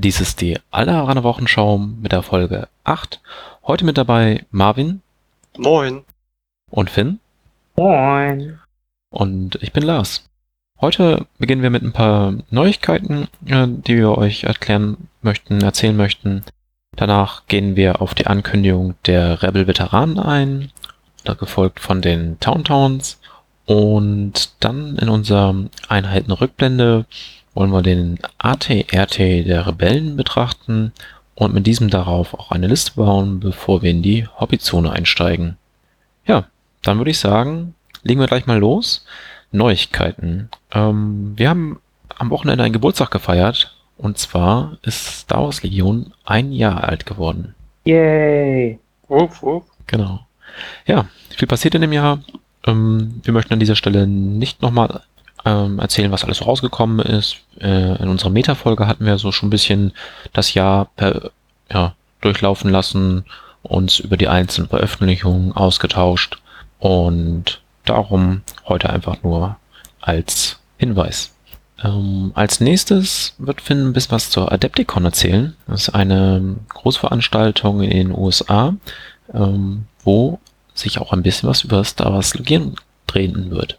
Dies ist die Allerhane Wochenschau mit der Folge 8. Heute mit dabei Marvin Moin. und Finn Moin. und ich bin Lars. Heute beginnen wir mit ein paar Neuigkeiten, äh, die wir euch erklären möchten, erzählen möchten. Danach gehen wir auf die Ankündigung der Rebel-Veteranen ein, da gefolgt von den Towntowns. Und dann in unserer Einheitenrückblende wollen wir den ATRT der Rebellen betrachten und mit diesem darauf auch eine Liste bauen, bevor wir in die Hobbyzone einsteigen. Ja, dann würde ich sagen, legen wir gleich mal los. Neuigkeiten. Ähm, wir haben am Wochenende einen Geburtstag gefeiert und zwar ist Star Wars Legion ein Jahr alt geworden. Yay. Wuff, wuff. Genau. Ja, viel passiert in dem Jahr. Ähm, wir möchten an dieser Stelle nicht nochmal ähm, erzählen, was alles rausgekommen ist. Äh, in unserer Meta-Folge hatten wir so schon ein bisschen das Jahr per, ja, durchlaufen lassen, uns über die einzelnen Veröffentlichungen ausgetauscht und darum heute einfach nur als Hinweis. Ähm, als nächstes wird Finn ein bisschen was zur Adepticon erzählen. Das ist eine Großveranstaltung in den USA, ähm, wo sich auch ein bisschen was über Star Wars Legion drehen wird.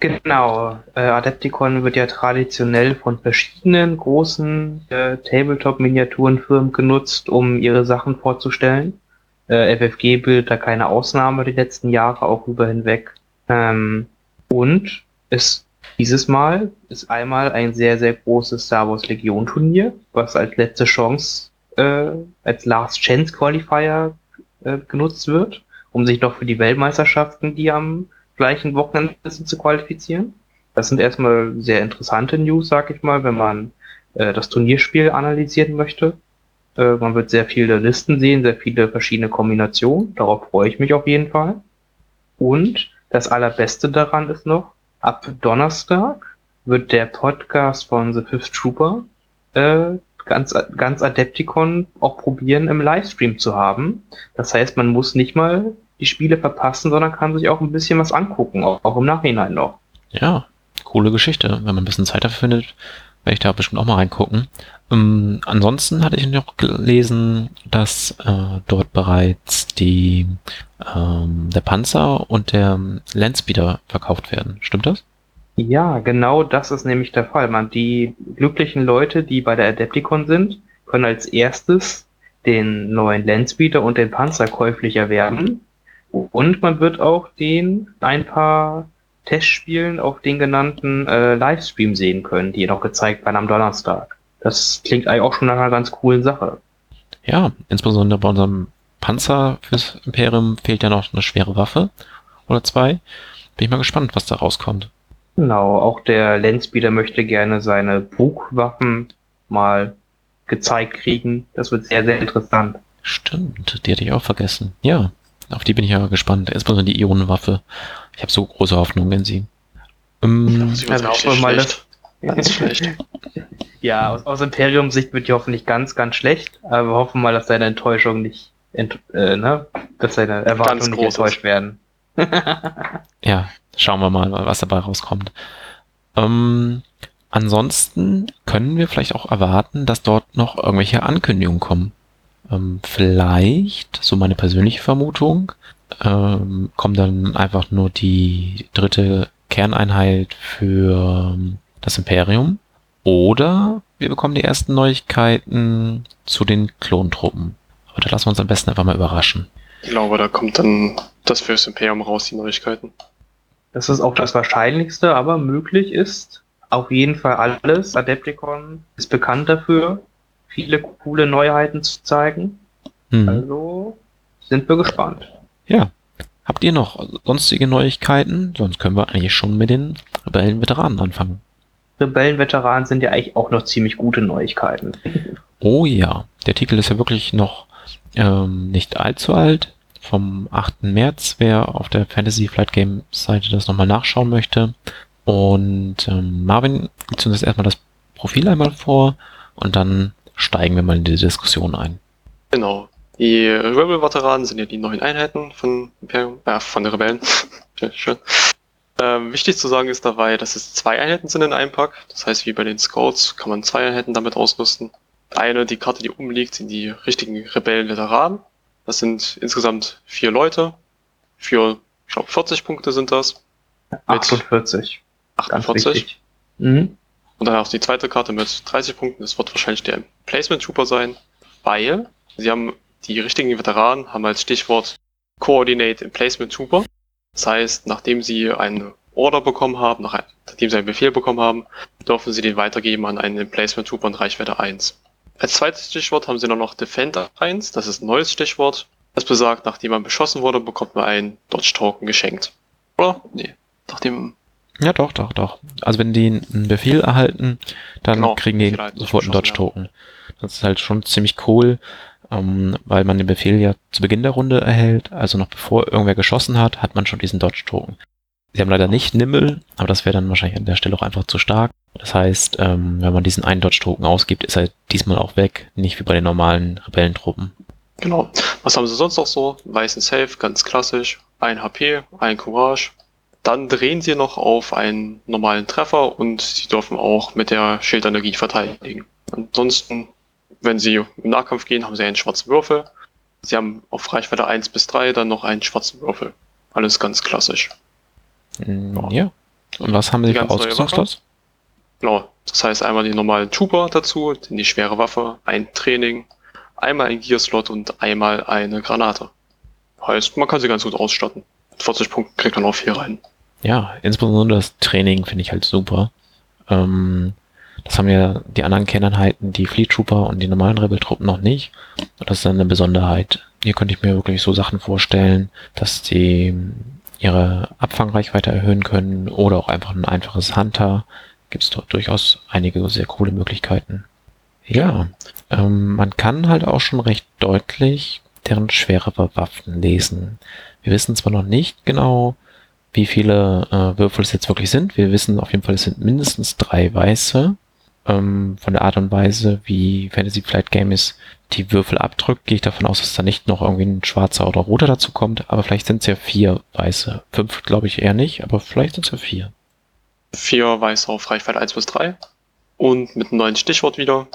Genau. Äh, Adepticon wird ja traditionell von verschiedenen großen äh, Tabletop-Miniaturenfirmen genutzt, um ihre Sachen vorzustellen. Äh, FFG bildet da keine Ausnahme die letzten Jahre auch über hinweg. Ähm, und es dieses Mal ist einmal ein sehr, sehr großes Star Wars Legion Turnier, was als letzte Chance, äh, als Last Chance Qualifier äh, genutzt wird, um sich noch für die Weltmeisterschaften, die am gleichen Wochenende zu qualifizieren. Das sind erstmal sehr interessante News, sag ich mal, wenn man äh, das Turnierspiel analysieren möchte. Äh, man wird sehr viele Listen sehen, sehr viele verschiedene Kombinationen. Darauf freue ich mich auf jeden Fall. Und das Allerbeste daran ist noch, ab Donnerstag wird der Podcast von The Fifth Trooper äh, ganz, ganz Adepticon auch probieren, im Livestream zu haben. Das heißt, man muss nicht mal die Spiele verpassen, sondern kann sich auch ein bisschen was angucken, auch, im Nachhinein noch. Ja, coole Geschichte. Wenn man ein bisschen Zeit dafür findet, werde ich da bestimmt auch mal reingucken. Ähm, ansonsten hatte ich noch gelesen, dass äh, dort bereits die ähm, der Panzer und der Landspeeder verkauft werden. Stimmt das? Ja, genau das ist nämlich der Fall. Man, die glücklichen Leute, die bei der Adepticon sind, können als erstes den neuen Landspeeder und den Panzer käuflich erwerben. Und man wird auch den ein paar Testspielen auf den genannten äh, Livestream sehen können, die noch gezeigt werden am Donnerstag. Das klingt eigentlich auch schon nach einer ganz coolen Sache. Ja, insbesondere bei unserem Panzer fürs Imperium fehlt ja noch eine schwere Waffe oder zwei. Bin ich mal gespannt, was da rauskommt. Genau, auch der Landspeeder möchte gerne seine Bugwaffen mal gezeigt kriegen. Das wird sehr, sehr interessant. Stimmt, die hatte ich auch vergessen. Ja, auf die bin ich ja gespannt. Insbesondere die Ionenwaffe. Ich habe so große Hoffnung in sie. Ähm, Sie wird Also hoffen wir mal, schlecht. Ganz schlecht. Ja, aus, aus Imperium-Sicht wird die hoffentlich ganz, ganz schlecht, aber wir hoffen mal, dass seine Enttäuschung nicht, ent, äh, ne, dass seine Erwartungen nicht enttäuscht werden. ja, schauen wir mal, was dabei rauskommt. Ähm, ansonsten können wir vielleicht auch erwarten, dass dort noch irgendwelche Ankündigungen kommen. Ähm, vielleicht, so meine persönliche Vermutung, ähm, kommt dann einfach nur die dritte Kerneinheit für ähm, das Imperium. Oder wir bekommen die ersten Neuigkeiten zu den Klontruppen. Aber da lassen wir uns am besten einfach mal überraschen. Ich glaube, da kommt dann das fürs Imperium raus, die Neuigkeiten. Das ist auch das Wahrscheinlichste, aber möglich ist auf jeden Fall alles. Adepticon ist bekannt dafür, viele coole Neuheiten zu zeigen. Hm. Also sind wir gespannt. Ja. Habt ihr noch sonstige Neuigkeiten? Sonst können wir eigentlich schon mit den Rebellen-Veteranen anfangen. Rebellenveteranen sind ja eigentlich auch noch ziemlich gute Neuigkeiten. Oh ja, der Titel ist ja wirklich noch ähm, nicht allzu alt. Vom 8. März, wer auf der Fantasy Flight Game Seite das nochmal nachschauen möchte. Und ähm, Marvin gibt uns jetzt erstmal das Profil einmal vor und dann steigen wir mal in die Diskussion ein. Genau. Die Rebel-Veteranen sind ja die neuen Einheiten von Imperium, äh, von den Rebellen. Schön. Ähm, wichtig zu sagen ist dabei, dass es zwei Einheiten sind in einem Pack. Das heißt, wie bei den Scouts kann man zwei Einheiten damit ausrüsten. Eine, die Karte, die umliegt, sind die richtigen Rebellen-Veteranen. Das sind insgesamt vier Leute. Für, ich glaube, 40 Punkte sind das. 48. 48. Mhm. Und dann auch die zweite Karte mit 30 Punkten. Das wird wahrscheinlich der Placement Trooper sein, weil sie haben die richtigen Veteranen haben als Stichwort Coordinate im Placement Trooper. Das heißt, nachdem sie eine Order bekommen haben, nachdem sie einen Befehl bekommen haben, dürfen sie den weitergeben an einen Placement Trooper in Reichweite 1. Als zweites Stichwort haben sie noch Defender 1, das ist ein neues Stichwort. Das besagt, nachdem man beschossen wurde, bekommt man einen Dodge Token geschenkt. Oder? Nee. Nachdem. Ja, doch, doch, doch. Also wenn die einen Befehl erhalten, dann genau, kriegen die sofort einen Dodge Token. Ja. Das ist halt schon ziemlich cool, ähm, weil man den Befehl ja zu Beginn der Runde erhält. Also noch bevor irgendwer geschossen hat, hat man schon diesen Dodge Token. Sie haben leider nicht Nimble, aber das wäre dann wahrscheinlich an der Stelle auch einfach zu stark. Das heißt, ähm, wenn man diesen einen Dodge-Token ausgibt, ist er diesmal auch weg, nicht wie bei den normalen Rebellentruppen. Genau. Was haben sie sonst noch so? Weißen Safe, ganz klassisch. Ein HP, ein Courage. Dann drehen sie noch auf einen normalen Treffer und sie dürfen auch mit der Schildenergie verteidigen. Ansonsten, wenn sie im Nahkampf gehen, haben sie einen schwarzen Würfel. Sie haben auf Reichweite 1 bis 3 dann noch einen schwarzen Würfel. Alles ganz klassisch. Mm, ja. Und was haben sie für Ausrüstungsklasse? Genau. Das heißt einmal die normalen Trooper dazu, dann die schwere Waffe, ein Training, einmal ein Gearslot und einmal eine Granate. Heißt, man kann sie ganz gut ausstatten. Mit 40 Punkten kriegt man auch viel rein. Ja, insbesondere das Training finde ich halt super. Ähm, das haben ja die anderen Kerneinheiten, die Fleet Trooper und die normalen Rebel-Truppen noch nicht. Und das ist dann eine Besonderheit. Hier könnte ich mir wirklich so Sachen vorstellen, dass die ihre Abfangreichweite erhöhen können oder auch einfach ein einfaches Hunter. Gibt es dort durchaus einige sehr coole Möglichkeiten. Ja, ähm, man kann halt auch schon recht deutlich deren schwerere Waffen lesen. Wir wissen zwar noch nicht genau, wie viele äh, Würfel es jetzt wirklich sind. Wir wissen auf jeden Fall, es sind mindestens drei weiße. Ähm, von der Art und Weise, wie Fantasy Flight Games die Würfel abdrückt, gehe ich davon aus, dass da nicht noch irgendwie ein schwarzer oder roter dazu kommt, aber vielleicht sind es ja vier weiße. Fünf glaube ich eher nicht, aber vielleicht sind es ja vier. Vier weiße auf Reichweite 1 bis 3. Und mit einem neuen Stichwort wieder.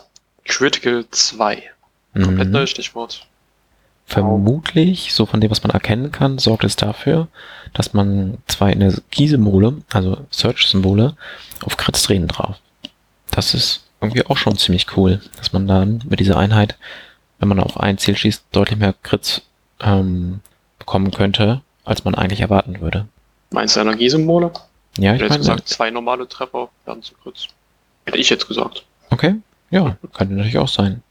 Critical 2. Komplett mhm. neues Stichwort. Vermutlich, so von dem, was man erkennen kann, sorgt es dafür, dass man zwei Energiesymbole, also Search-Symbole, auf Crits drehen drauf. Das ist irgendwie auch schon ziemlich cool, dass man dann mit dieser Einheit, wenn man auf ein Ziel schießt, deutlich mehr Crits ähm, bekommen könnte, als man eigentlich erwarten würde. Meinst du Energiesymbole? Ja, ich meine. gesagt, zwei normale Treffer werden zu Crits. Hätte ich jetzt gesagt. Okay, ja, könnte natürlich auch sein.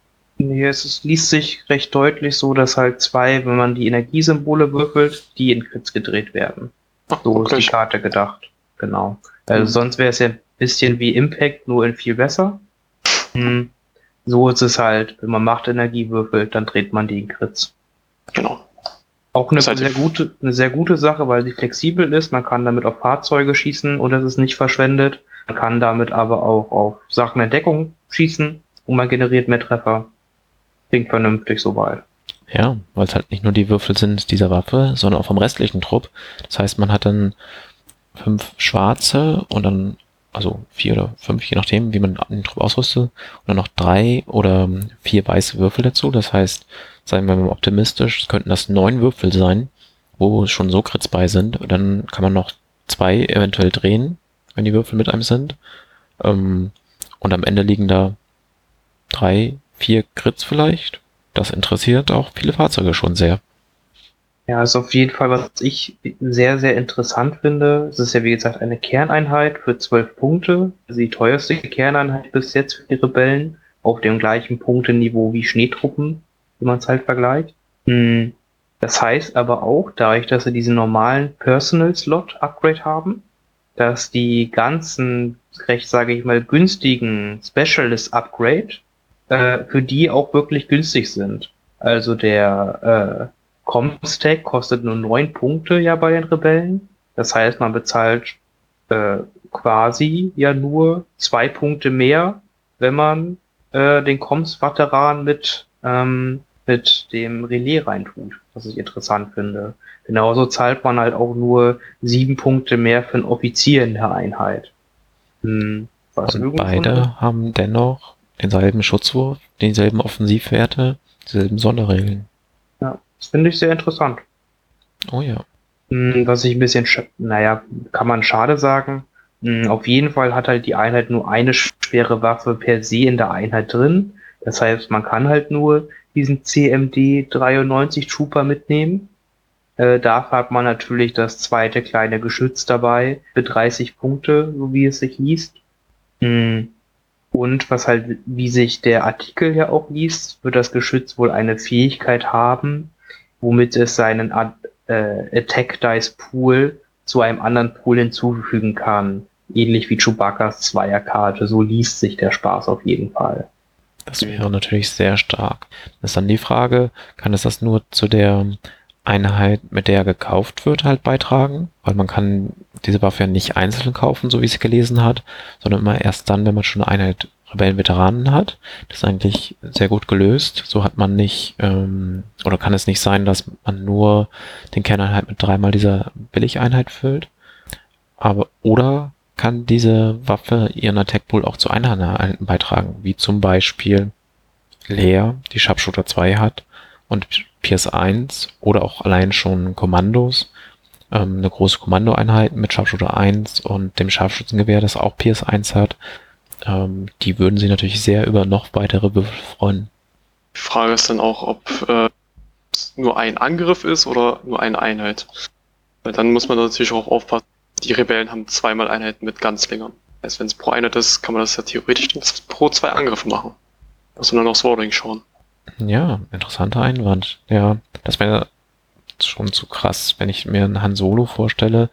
Nee, es ist, liest sich recht deutlich so, dass halt zwei, wenn man die Energiesymbole würfelt, die in Crits gedreht werden. Ach, so okay. ist die Karte gedacht. Genau. Also mhm. sonst wäre es ja ein bisschen wie Impact, nur in viel besser. Hm. So ist es halt, wenn man Machtenergie würfelt, dann dreht man die in Crits. Genau. Auch eine sehr, gute, eine sehr gute Sache, weil sie flexibel ist. Man kann damit auf Fahrzeuge schießen und es ist nicht verschwendet. Man kann damit aber auch auf Sachen in Deckung schießen und man generiert mehr Treffer. Klingt vernünftig soweit. Ja, weil es halt nicht nur die Würfel sind dieser Waffe, sondern auch vom restlichen Trupp. Das heißt, man hat dann fünf schwarze und dann also vier oder fünf, je nachdem, wie man den Trupp ausrüstet, und dann noch drei oder vier weiße Würfel dazu. Das heißt, seien wir mal optimistisch, könnten das neun Würfel sein, wo schon so Crits bei sind. Und dann kann man noch zwei eventuell drehen, wenn die Würfel mit einem sind. Ähm, und am Ende liegen da drei, vier Crits vielleicht. Das interessiert auch viele Fahrzeuge schon sehr. Ja, ist auf jeden Fall, was ich sehr, sehr interessant finde. Es ist ja, wie gesagt, eine Kerneinheit für zwölf Punkte. Also die teuerste Kerneinheit bis jetzt für die Rebellen. Auf dem gleichen Punkteniveau wie Schneetruppen, wenn man es halt vergleicht. Hm. Das heißt aber auch, dadurch, dass sie diesen normalen Personal Slot Upgrade haben, dass die ganzen recht, sage ich mal, günstigen Specialist Upgrade äh, für die auch wirklich günstig sind. Also der äh, Comstack kostet nur neun Punkte ja bei den Rebellen. Das heißt, man bezahlt äh, quasi ja nur zwei Punkte mehr, wenn man äh, den Coms-Veteran mit, ähm, mit dem Relais reintut, was ich interessant finde. Genauso zahlt man halt auch nur sieben Punkte mehr für einen Offizier in der Einheit. Hm, was Und beide haben dennoch denselben Schutzwurf, denselben Offensivwerte, dieselben Sonderregeln. Ja, das finde ich sehr interessant. Oh ja. Hm, was ich ein bisschen, naja, kann man schade sagen. Hm, auf jeden Fall hat halt die Einheit nur eine schwere Waffe per se in der Einheit drin. Das heißt, man kann halt nur diesen CMD 93 Trooper mitnehmen. Äh, dafür hat man natürlich das zweite kleine Geschütz dabei für 30 Punkte, so wie es sich liest. Hm. Und was halt, wie sich der Artikel ja auch liest, wird das Geschütz wohl eine Fähigkeit haben, womit es seinen äh, Attack Dice Pool zu einem anderen Pool hinzufügen kann. Ähnlich wie Chewbacca's Zweierkarte. So liest sich der Spaß auf jeden Fall. Das wäre natürlich sehr stark. Das ist dann die Frage, kann es das nur zu der Einheit, mit der gekauft wird, halt beitragen? Weil man kann diese Waffe ja nicht einzeln kaufen, so wie es gelesen hat, sondern immer erst dann, wenn man schon eine Einheit Rebellenveteranen hat. Das ist eigentlich sehr gut gelöst. So hat man nicht, ähm, oder kann es nicht sein, dass man nur den Kerneinheit mit dreimal dieser Billigeinheit füllt. Aber, oder kann diese Waffe ihren Attack Pool auch zu Einheiten beitragen, wie zum Beispiel Leer, die Sharpshooter 2 hat und PS1 oder auch allein schon Kommandos, ähm, eine große Kommandoeinheit mit Sharpshooter 1 und dem Scharfschützengewehr, das auch PS1 hat, ähm, die würden sich natürlich sehr über noch weitere Würfel freuen. Die Frage ist dann auch, ob äh, nur ein Angriff ist oder nur eine Einheit. Weil dann muss man natürlich auch aufpassen, die Rebellen haben zweimal Einheiten mit Ganzlingern. Also wenn es pro Einheit ist, kann man das ja theoretisch pro zwei Angriffe machen. Muss man dann aufs Wording schauen. Ja, interessanter Einwand. Ja, das wäre schon zu krass, wenn ich mir einen Han Solo vorstelle.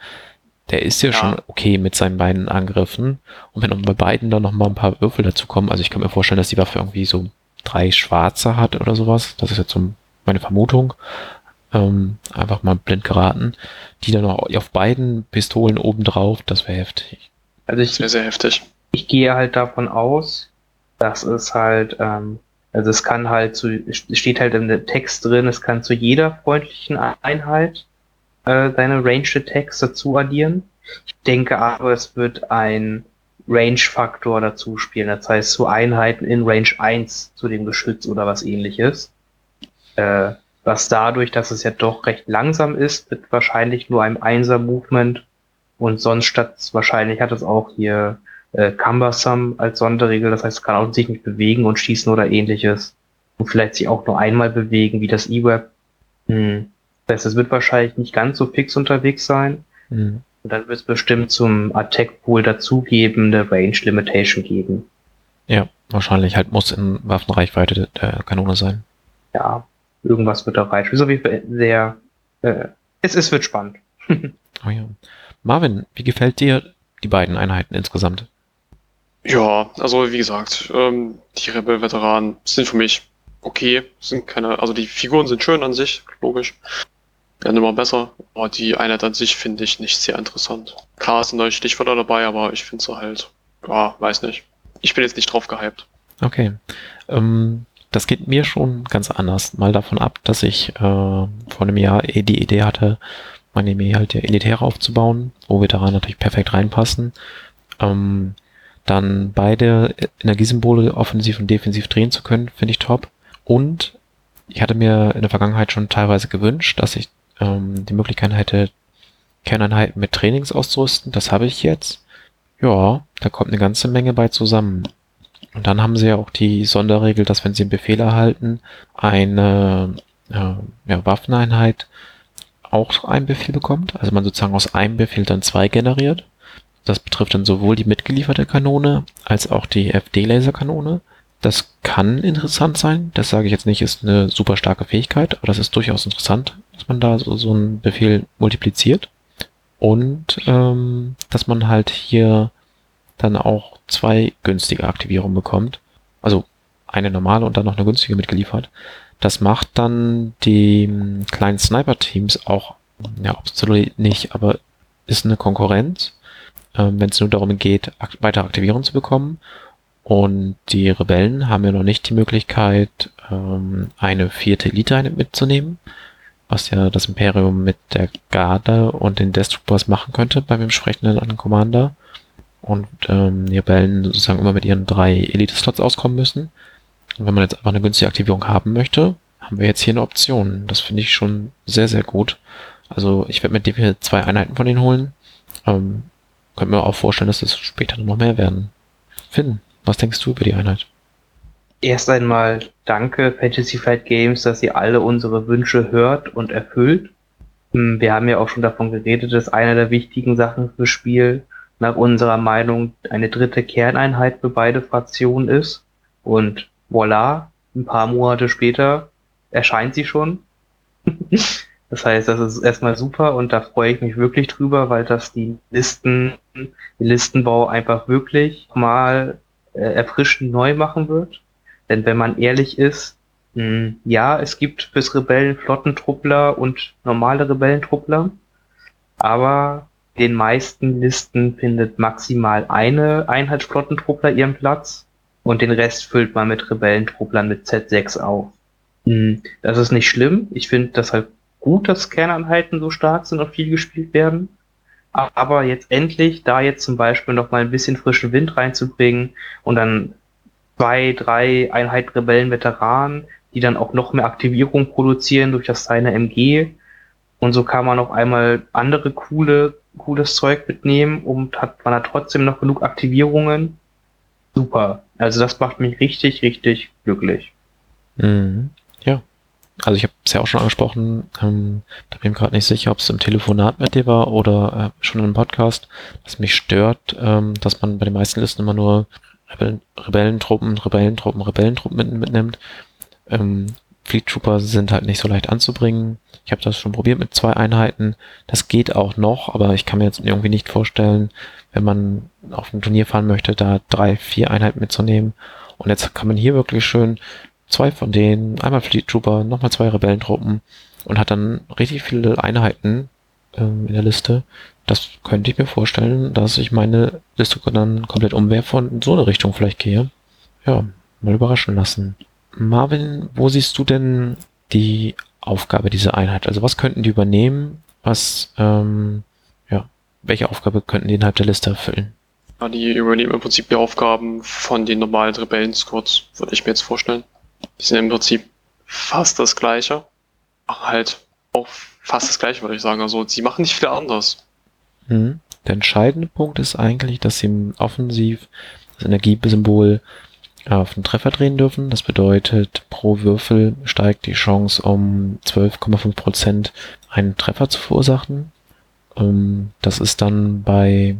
Der ist ja, ja, schon okay mit seinen beiden Angriffen. Und wenn bei beiden dann noch mal ein paar Würfel dazu kommen, also ich kann mir vorstellen, dass die Waffe irgendwie so drei schwarze hat oder sowas. Das ist jetzt so meine Vermutung ähm, einfach mal blind geraten, die dann noch auf beiden Pistolen obendrauf, das wäre heftig. Also ich, sehr, sehr heftig. Ich gehe halt davon aus, dass es halt, ähm, also es kann halt zu, steht halt im Text drin, es kann zu jeder freundlichen Einheit äh, seine Ranged Attacks dazu addieren. Ich denke aber, es wird ein Range-Faktor dazu spielen. Das heißt, zu Einheiten in Range 1 zu dem Geschütz oder was ähnliches. Äh, was dadurch, dass es ja doch recht langsam ist, mit wahrscheinlich nur einem Einser-Movement und sonst statt wahrscheinlich hat es auch hier äh, Cumbersome als Sonderregel, das heißt, es kann auch sich nicht bewegen und schießen oder ähnliches und vielleicht sich auch nur einmal bewegen, wie das E-Web. Hm. Das heißt, es wird wahrscheinlich nicht ganz so fix unterwegs sein. Hm. Und dann wird es bestimmt zum Attack Pool dazugebende Range Limitation geben. Ja, wahrscheinlich halt muss in Waffenreichweite der Kanone sein. Ja, irgendwas wird. Ist auf jeden Fall sehr, äh, es, es wird spannend. oh ja. Marvin, wie gefällt dir die beiden Einheiten insgesamt? Ja, also wie gesagt, ähm, die Rebel-Veteranen sind für mich okay, sind keine, also die Figuren sind schön an sich, logisch. Werden immer besser, aber die Einheit an sich finde ich nicht sehr interessant. Klar sind neue Stichwörter dabei, aber ich finde sie halt, ja, weiß nicht. Ich bin jetzt nicht drauf gehypt. Okay. Ähm, das geht mir schon ganz anders. Mal davon ab, dass ich äh, vor einem Jahr eh die Idee hatte, meine Armee halt ja elitär aufzubauen, wo Veteranen natürlich perfekt reinpassen. Ähm, dann beide Energiesymbole offensiv und defensiv drehen zu können, finde ich top. Und ich hatte mir in der Vergangenheit schon teilweise gewünscht, dass ich ähm, die Möglichkeit hätte, Kerneinheiten mit Trainings auszurüsten. Das habe ich jetzt. Ja, da kommt eine ganze Menge bei zusammen. Und dann haben sie ja auch die Sonderregel, dass wenn sie einen Befehl erhalten, eine äh, ja, Waffeneinheit auch einen Befehl bekommt. Also man sozusagen aus einem Befehl dann zwei generiert. Das betrifft dann sowohl die mitgelieferte Kanone als auch die FD-Laserkanone. Das kann interessant sein. Das sage ich jetzt nicht, ist eine super starke Fähigkeit, aber das ist durchaus interessant, dass man da so, so einen Befehl multipliziert. Und ähm, dass man halt hier dann auch zwei günstige Aktivierungen bekommt. Also eine normale und dann noch eine günstige mitgeliefert. Das macht dann die kleinen Sniper-Teams auch, ja, absolut nicht, aber ist eine Konkurrenz, ähm, wenn es nur darum geht, ak weitere Aktivierungen zu bekommen. Und die Rebellen haben ja noch nicht die Möglichkeit, ähm, eine vierte Elite mitzunehmen, was ja das Imperium mit der Garde und den Death Troopers machen könnte beim entsprechenden Commander. und ähm, die Rebellen sozusagen immer mit ihren drei Elite-Slots auskommen müssen. Und wenn man jetzt einfach eine günstige Aktivierung haben möchte, haben wir jetzt hier eine Option. Das finde ich schon sehr, sehr gut. Also ich werde mir die zwei Einheiten von denen holen. Ähm, könnte mir auch vorstellen, dass es später noch mehr werden. Finn, was denkst du über die Einheit? Erst einmal danke Fantasy Flight Games, dass ihr alle unsere Wünsche hört und erfüllt. Hm, wir haben ja auch schon davon geredet, dass eine der wichtigen Sachen fürs Spiel nach unserer Meinung eine dritte Kerneinheit für beide Fraktionen ist. Und voilà, ein paar Monate später erscheint sie schon. das heißt, das ist erstmal super und da freue ich mich wirklich drüber, weil das die Listen, den Listenbau einfach wirklich mal äh, erfrischend neu machen wird. Denn wenn man ehrlich ist, mh, hm, ja, es gibt fürs Rebellen Flottentruppler und normale Rebellentruppler, aber den meisten Listen findet maximal eine Einheit Flottentruppler ihren Platz und den Rest füllt man mit Rebellentruplern mit Z6 auf. Hm, das ist nicht schlimm. Ich finde das halt gut, dass Kerneinheiten so stark sind und viel gespielt werden. Aber jetzt endlich, da jetzt zum Beispiel noch mal ein bisschen frischen Wind reinzubringen und dann zwei, drei Einheiten Rebellen-Veteranen, die dann auch noch mehr Aktivierung produzieren durch das seine MG. Und so kann man auf einmal andere coole, cooles Zeug mitnehmen und hat man hat trotzdem noch genug Aktivierungen. Super. Also das macht mich richtig, richtig glücklich. Mhm. Also ich habe es ja auch schon angesprochen, ähm, da bin ich gerade nicht sicher, ob es im Telefonat mit dir war oder äh, schon im Podcast, dass mich stört, ähm, dass man bei den meisten Listen immer nur Rebellen, Rebellentruppen, Rebellentruppen, Rebellentruppen mit, mitnimmt. Ähm, Fleet Trooper sind halt nicht so leicht anzubringen. Ich habe das schon probiert mit zwei Einheiten. Das geht auch noch, aber ich kann mir jetzt irgendwie nicht vorstellen, wenn man auf ein Turnier fahren möchte, da drei, vier Einheiten mitzunehmen. Und jetzt kann man hier wirklich schön zwei von denen, einmal Fleet Trooper, nochmal zwei Rebellentruppen und hat dann richtig viele Einheiten ähm, in der Liste. Das könnte ich mir vorstellen, dass ich meine Liste dann komplett umwerfe und in so eine Richtung vielleicht gehe. Ja, mal überraschen lassen. Marvin, wo siehst du denn die Aufgabe dieser Einheit? Also was könnten die übernehmen? Was, ähm, ja, welche Aufgabe könnten die innerhalb der Liste erfüllen? Ja, die übernehmen im Prinzip die Aufgaben von den normalen Rebellen-Squads, würde ich mir jetzt vorstellen. Die sind im Prinzip fast das gleiche. Halt auch fast das gleiche, würde ich sagen. Also sie machen nicht viel anders. Mhm. Der entscheidende Punkt ist eigentlich, dass sie offensiv das Energiesymbol auf einen Treffer drehen dürfen. Das bedeutet, pro Würfel steigt die Chance um 12,5 Prozent, einen Treffer zu verursachen. Ähm, das ist dann bei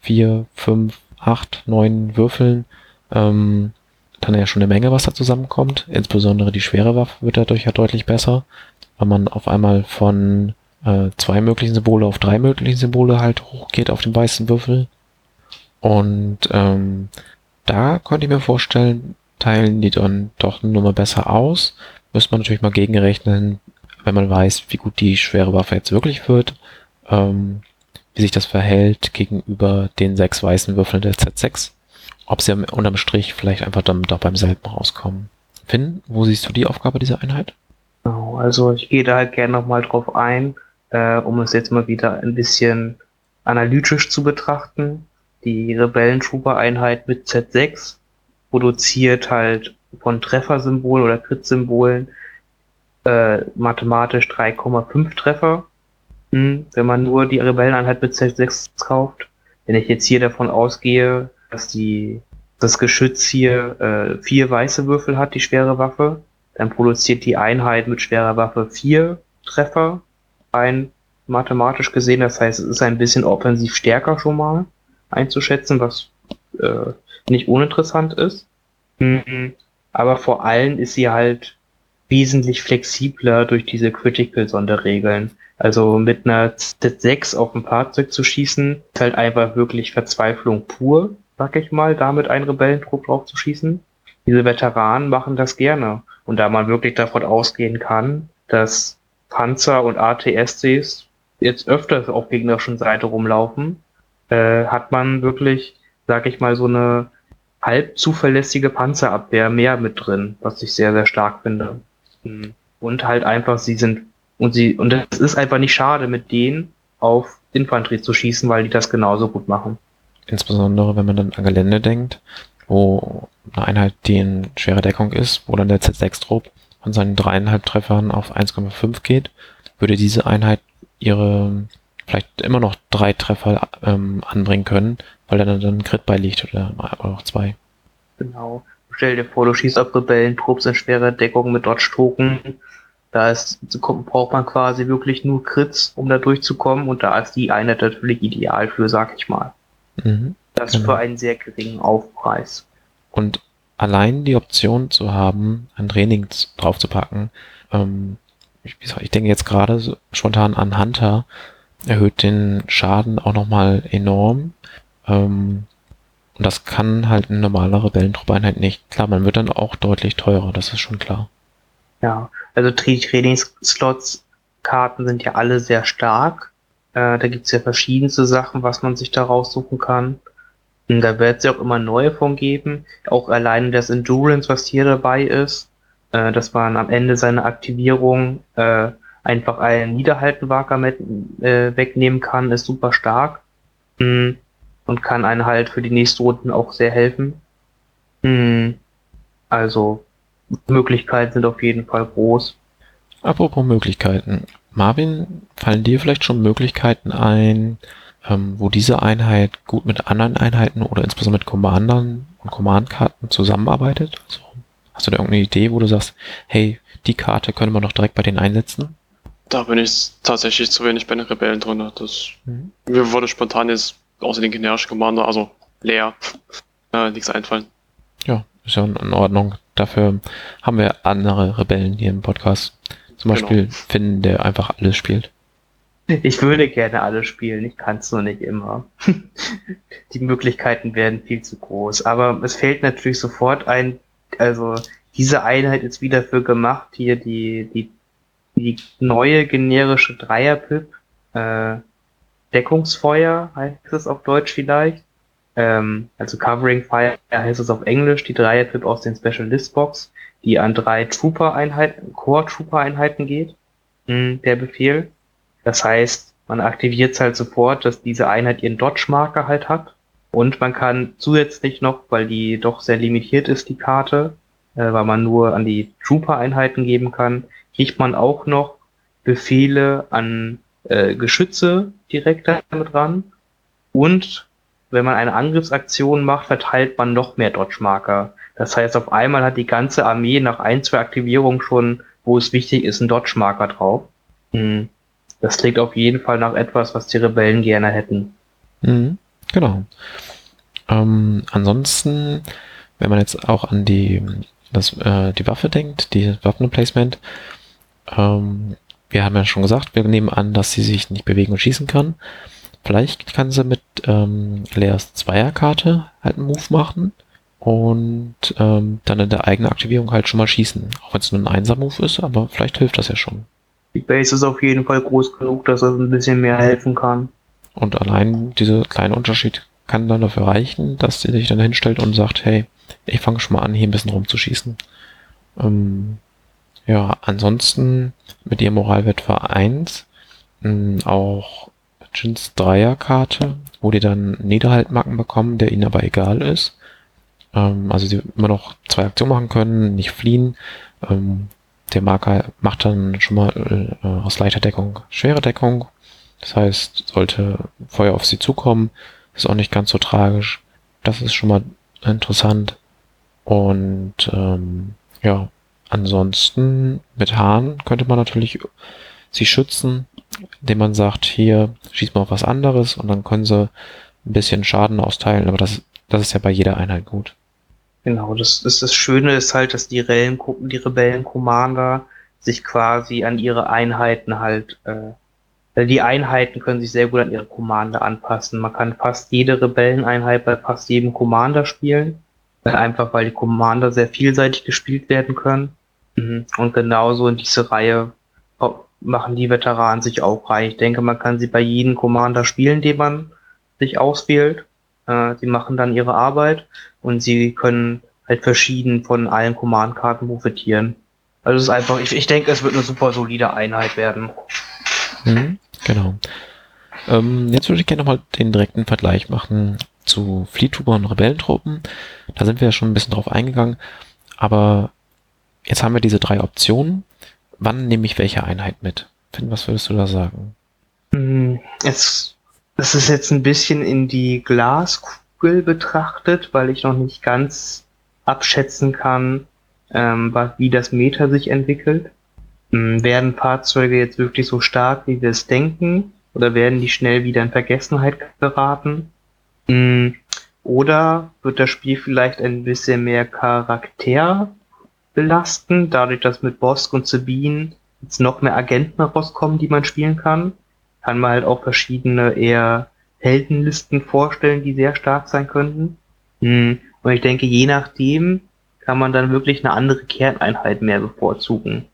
4, 5, 8, 9 Würfeln ähm, dann ja schon eine Menge, was da zusammenkommt. Insbesondere die schwere Waffe wird dadurch ja deutlich besser, weil man auf einmal von äh, zwei möglichen Symbole auf drei möglichen Symbole halt hochgeht auf dem weißen Würfel. Und ähm, da könnte ich mir vorstellen, teilen die dann doch eine Nummer besser aus. Müsste man natürlich mal gegenrechnen, wenn man weiß, wie gut die schwere Waffe jetzt wirklich wird, ähm, wie sich das verhält gegenüber den sechs weißen Würfeln der Z6. Ob sie unterm Strich vielleicht einfach dann doch beim selben rauskommen. Finn, wo siehst du die Aufgabe dieser Einheit? Also ich gehe da halt gerne nochmal drauf ein, äh, um es jetzt mal wieder ein bisschen analytisch zu betrachten die Rebellentrooper-Einheit mit Z6 produziert halt von Treffersymbolen oder Crit-Symbolen äh, mathematisch 3,5 Treffer, hm, wenn man nur die Rebelleneinheit mit Z6 kauft. Wenn ich jetzt hier davon ausgehe, dass die das Geschütz hier äh, vier weiße Würfel hat, die schwere Waffe, dann produziert die Einheit mit schwerer Waffe vier Treffer, ein mathematisch gesehen. Das heißt, es ist ein bisschen offensiv stärker schon mal einzuschätzen, was äh, nicht uninteressant ist. Mhm. Aber vor allem ist sie halt wesentlich flexibler durch diese Critical-Sonderregeln. Also mit einer Z6 auf ein Fahrzeug zu schießen, ist halt einfach wirklich Verzweiflung pur, sag ich mal, damit einen Rebellentrupp drauf zu schießen. Diese Veteranen machen das gerne. Und da man wirklich davon ausgehen kann, dass Panzer und ATSCs jetzt öfters auf gegnerischen Seite rumlaufen, äh, hat man wirklich, sag ich mal, so eine halb zuverlässige Panzerabwehr mehr mit drin, was ich sehr, sehr stark finde. Mhm. Und halt einfach, sie sind, und sie, und es ist einfach nicht schade, mit denen auf Infanterie zu schießen, weil die das genauso gut machen. Insbesondere wenn man dann an Gelände denkt, wo eine Einheit, die in schwerer Deckung ist, wo dann der Z6-Trupp von seinen dreieinhalb Treffern auf 1,5 geht, würde diese Einheit ihre vielleicht immer noch drei Treffer ähm, anbringen können, weil dann dann ein Crit beiliegt oder, auch zwei. Genau. Stell dir vor, du schießt auf Rebellentrupps in schwerer Deckung mit Dodge-Token. Da ist, braucht man quasi wirklich nur Crits, um da durchzukommen und da ist die Einheit natürlich ideal für, sag ich mal. Mhm, das genau. für einen sehr geringen Aufpreis. Und allein die Option zu haben, ein Training draufzupacken, ähm, ich, ich denke jetzt gerade so spontan an Hunter, erhöht den Schaden auch nochmal enorm. Ähm, und das kann halt eine normale Rebellentruppeinheit nicht. Klar, man wird dann auch deutlich teurer, das ist schon klar. Ja, also Trainingsslots, Karten sind ja alle sehr stark. Äh, da gibt's ja verschiedenste Sachen, was man sich da raussuchen kann. Und da wird es ja auch immer neue von geben. Auch alleine das Endurance, was hier dabei ist, äh, dass man am Ende seiner Aktivierung äh, einfach einen Niederhaltenwager mit, äh, wegnehmen kann, ist super stark. Mhm. Und kann einen halt für die nächsten Runden auch sehr helfen. Mhm. Also Möglichkeiten sind auf jeden Fall groß. Apropos Möglichkeiten. Marvin, fallen dir vielleicht schon Möglichkeiten ein, ähm, wo diese Einheit gut mit anderen Einheiten oder insbesondere mit Commandern und Command-Karten zusammenarbeitet? Also, hast du da irgendeine Idee, wo du sagst, hey, die Karte können wir noch direkt bei denen einsetzen? Da bin ich tatsächlich zu wenig bei den Rebellen drin. Das, mhm. Mir wurde spontan jetzt außer den generischen Commander, also leer, äh, nichts einfallen. Ja, ist ja in Ordnung. Dafür haben wir andere Rebellen hier im Podcast. Zum genau. Beispiel Finn, der einfach alles spielt. Ich würde gerne alle spielen, ich kann es nur nicht immer. Die Möglichkeiten werden viel zu groß. Aber es fällt natürlich sofort ein, also diese Einheit ist wieder für gemacht, hier die, die, die neue generische Dreier-Pip, äh, Deckungsfeuer heißt es auf Deutsch vielleicht. Ähm, also Covering Fire heißt es auf Englisch, die Dreier-Pip aus den Specialist Box, die an drei Trooper-Einheiten, Core-Trooper-Einheiten geht, hm, der Befehl. Das heißt, man aktiviert halt sofort, dass diese Einheit ihren Dodge-Marker halt hat. Und man kann zusätzlich noch, weil die doch sehr limitiert ist, die Karte, äh, weil man nur an die Trooper-Einheiten geben kann, kriegt man auch noch Befehle an äh, Geschütze direkt damit ran. Und wenn man eine Angriffsaktion macht, verteilt man noch mehr Dodge-Marker. Das heißt, auf einmal hat die ganze Armee nach ein, zwei Aktivierungen schon, wo es wichtig ist, einen Dodge-Marker drauf. Hm. Das klingt auf jeden Fall nach etwas, was die Rebellen gerne hätten. Mhm, genau. Ähm, ansonsten, wenn man jetzt auch an die, das, äh, die Waffe denkt, die Waffenplacement, ähm, wir haben ja schon gesagt, wir nehmen an, dass sie sich nicht bewegen und schießen kann. Vielleicht kann sie mit ähm, Leas Zweierkarte halt einen Move machen und ähm, dann in der eigenen Aktivierung halt schon mal schießen. Auch wenn es nur ein Einser-Move ist, aber vielleicht hilft das ja schon. Die Base ist auf jeden Fall groß genug, dass es ein bisschen mehr helfen kann. Und allein dieser kleine Unterschied kann dann dafür reichen, dass sie sich dann hinstellt und sagt, hey, ich fange schon mal an, hier ein bisschen rumzuschießen. Ähm, ja, ansonsten mit ihrem Moralwert für 1 auch Jins Dreierkarte, wo die dann Niederhaltmarken bekommen, der ihnen aber egal ist. Ähm, also sie immer noch zwei Aktionen machen können, nicht fliehen. Ähm, der Marker macht dann schon mal äh, aus leichter Deckung schwere Deckung. Das heißt, sollte Feuer auf sie zukommen, ist auch nicht ganz so tragisch. Das ist schon mal interessant. Und ähm, ja, ansonsten mit Hahn könnte man natürlich sie schützen, indem man sagt, hier schießt mal auf was anderes und dann können sie ein bisschen Schaden austeilen, aber das, das ist ja bei jeder Einheit gut. Genau, das, das, das Schöne ist halt, dass die, Rebellen, die Rebellen-Commander sich quasi an ihre Einheiten halt, äh, die Einheiten können sich sehr gut an ihre Commander anpassen. Man kann fast jede Rebelleneinheit bei fast jedem Commander spielen. Einfach weil die Commander sehr vielseitig gespielt werden können. Mhm. Und genauso in diese Reihe machen die Veteranen sich auch rein. Ich denke, man kann sie bei jedem Commander spielen, den man sich auswählt. Äh, sie machen dann ihre Arbeit und sie können halt verschieden von allen Command-Karten profitieren. Also es ist einfach, ich, ich denke, es wird eine super solide Einheit werden. Mhm, genau. Ähm, jetzt würde ich gerne nochmal den direkten Vergleich machen. zu Fleet Trooper und Rebellentruppen. Da sind wir ja schon ein bisschen drauf eingegangen. Aber jetzt haben wir diese drei Optionen. Wann nehme ich welche Einheit mit? Finn, was würdest du da sagen? Hm, es, es ist jetzt ein bisschen in die Glaskugel betrachtet, weil ich noch nicht ganz abschätzen kann, ähm, wie das Meta sich entwickelt. Ähm, werden Fahrzeuge jetzt wirklich so stark, wie wir es denken? Oder werden die schnell wieder in Vergessenheit geraten? Ähm, oder wird das Spiel vielleicht ein bisschen mehr Charakter belasten, dadurch, dass mit Bosk und Sabine jetzt noch mehr Agenten rauskommen, die man spielen kann? Kann man halt auch verschiedene eher Heldenlisten vorstellen, die sehr stark sein könnten. Hm, und ich denke, je nachdem kann man dann wirklich eine andere Kerneinheit mehr bevorzugen.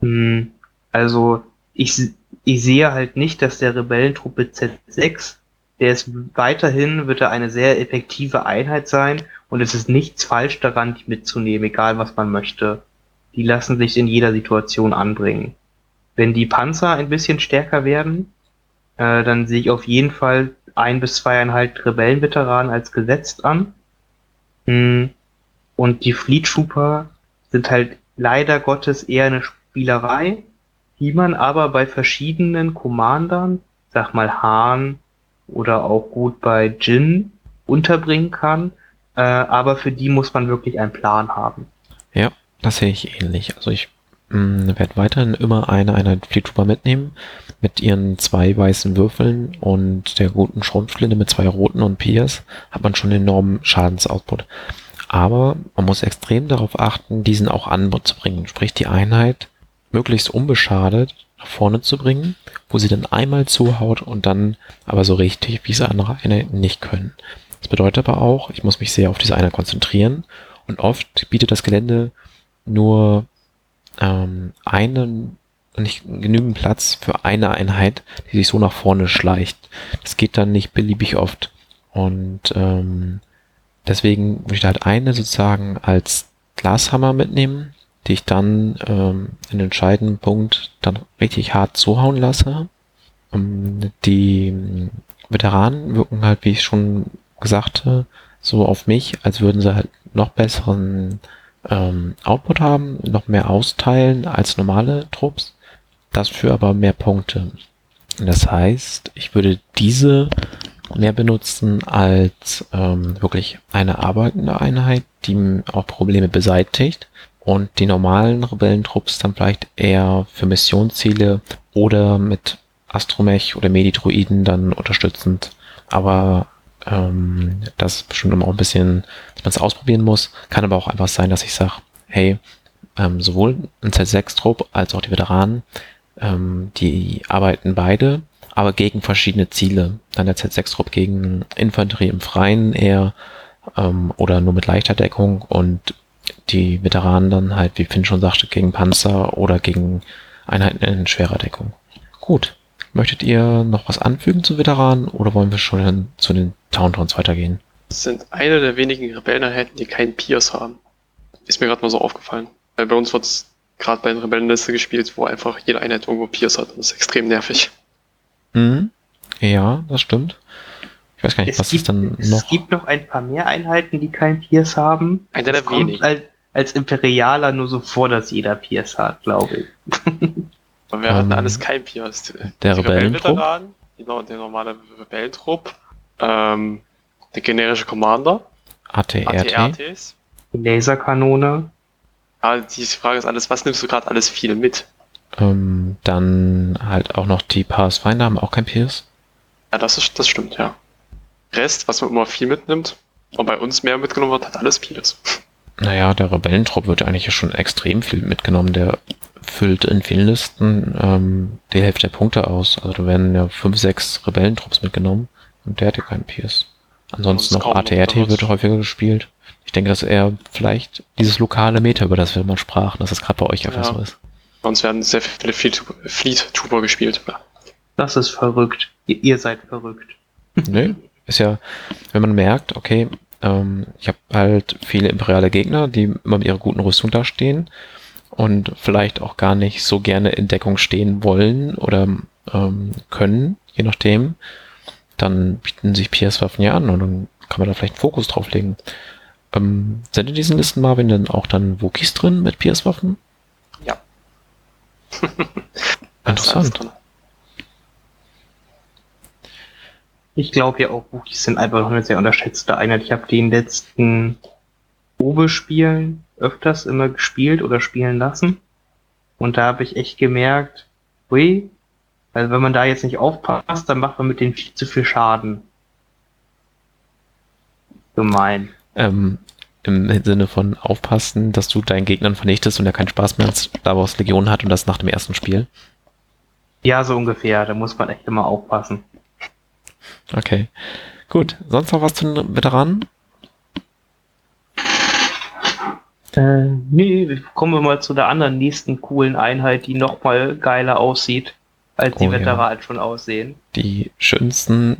Hm, also ich, ich sehe halt nicht, dass der Rebellentruppe Z6, der ist weiterhin, wird er eine sehr effektive Einheit sein und es ist nichts falsch daran, die mitzunehmen, egal was man möchte. Die lassen sich in jeder Situation anbringen. Wenn die Panzer ein bisschen stärker werden, äh, dann sehe ich auf jeden Fall ein bis zweieinhalb Rebellenveteranen als gesetzt an. Hm, und die Fleet Trooper sind halt leider Gottes eher eine Spielerei, die man aber bei verschiedenen Commandern, sag mal Hahn oder auch gut bei Jin unterbringen kann, äh, aber für die muss man wirklich einen Plan haben. Ja, das sehe ich ähnlich. Also ich mh, werde weiterhin immer eine Einheit Fleet Trooper mitnehmen mit ihren zwei weißen Würfeln und der guten Schrotflinte mit zwei roten und Piers hat man schon enormen Schadensoutput. Aber man muss extrem darauf achten, diesen auch anzubringen. Sprich, die Einheit möglichst unbeschadet nach vorne zu bringen, wo sie dann einmal zuhaut und dann aber so richtig, wie es andere Einheiten nicht können. Das bedeutet aber auch, ich muss mich sehr auf diese Einheit konzentrieren und oft bietet das Gelände nur ähm, einen nicht genügend Platz für eine Einheit, die sich so nach vorne schleicht. Das geht dann nicht beliebig oft. Und ähm, deswegen würde ich da halt eine sozusagen als Glashammer mitnehmen, die ich dann ähm, in den entscheidenden Punkt dann richtig hart zuhauen lasse. Um, die Veteranen wirken halt, wie ich schon gesagt so auf mich, als würden sie halt noch besseren ähm, Output haben, noch mehr austeilen als normale Trupps. Dafür aber mehr Punkte. Das heißt, ich würde diese mehr benutzen als ähm, wirklich eine arbeitende Einheit, die auch Probleme beseitigt und die normalen Rebellentrupps dann vielleicht eher für Missionsziele oder mit Astromech oder Medidroiden dann unterstützend. Aber ähm, das ist bestimmt immer auch ein bisschen, dass man es ausprobieren muss. Kann aber auch einfach sein, dass ich sage, hey, ähm, sowohl ein Z6-Trupp als auch die Veteranen, ähm, die arbeiten beide, aber gegen verschiedene Ziele. Dann der Z6-Trupp gegen Infanterie im Freien eher ähm, oder nur mit leichter Deckung und die Veteranen dann halt, wie Finn schon sagte, gegen Panzer oder gegen Einheiten in schwerer Deckung. Gut. Möchtet ihr noch was anfügen zu Veteranen oder wollen wir schon zu den Towntowns weitergehen? Das sind eine der wenigen Rebelleneinheiten, die keinen Pierce haben. Ist mir gerade mal so aufgefallen. Weil bei uns wird es gerade bei den Rebellenliste gespielt, wo einfach jede Einheit irgendwo Pierce hat. Das ist extrem nervig. Mhm. Ja, das stimmt. Ich weiß gar nicht, es was gibt, ist dann noch? Es gibt noch ein paar mehr Einheiten, die keinen Pierce haben. Einer der wenigen. Als, als Imperialer nur so vor, dass jeder Pierce hat, glaube ich. Aber wir hatten Ähm, alles kein Pierce. der Die Rebellentrupp? Rebellenveteranen, no- der normale Rebellentrupp, ähm, der generische Commander, ATRT? ATRTs. Laserkanone. Ja, die Frage ist alles, was nimmst du gerade alles viel mit? Ähm, dann halt auch noch die Pathfinder haben auch kein Pierce. Ja, das, ist, das stimmt, ja. Rest, was man immer viel mitnimmt, und bei uns mehr mitgenommen wird, hat alles vieles. Naja, der Rebellentrupp wird eigentlich schon extrem viel mitgenommen. Der füllt in vielen Listen ähm, die Hälfte der Punkte aus. Also da werden ja fünf, sechs Rebellentrupps mitgenommen und der hat ja keinen Pierce. Ansonsten Das noch ATRT wird häufiger gespielt. Ich denke, dass er vielleicht dieses lokale Meta, über das wir mal sprachen, dass es gerade bei euch einfach Ja. so ist. Bei uns werden sehr viele Fleet, Trooper gespielt. Das ist verrückt. Ihr, ihr seid verrückt. Nö, ist ja, wenn man merkt, okay, ähm, ich habe halt viele imperiale Gegner, die immer mit ihrer guten Rüstung da stehen und vielleicht auch gar nicht so gerne in Deckung stehen wollen oder ähm, können, je nachdem, dann bieten sich PS-Waffen ja an und dann kann man da vielleicht einen Fokus drauf legen. Ähm, sind in diesen Listen, Marvin, denn auch dann Wookies drin mit PS-Waffen? Ja. Interessant. Ich glaube ja auch, Wookies sind einfach noch eine sehr unterschätzte Einheit. Ich habe die in den letzten Probespielen öfters immer gespielt oder spielen lassen. Und da habe ich echt gemerkt, hui, also wenn man da jetzt nicht aufpasst, dann macht man mit denen viel zu viel Schaden. Gemein. Ähm, Im Sinne von aufpassen, dass du deinen Gegnern vernichtest und er keinen Spaß mehr als Star Wars Legion hat und das nach dem ersten Spiel. Ja, so ungefähr. Da muss man echt immer aufpassen. Okay. Gut. Sonst noch was zu den Veteranen? Äh, nee, kommen wir mal zu der anderen nächsten coolen Einheit, die noch mal geiler aussieht, als die Oh, ja. Veteranen schon aussehen. Die schönsten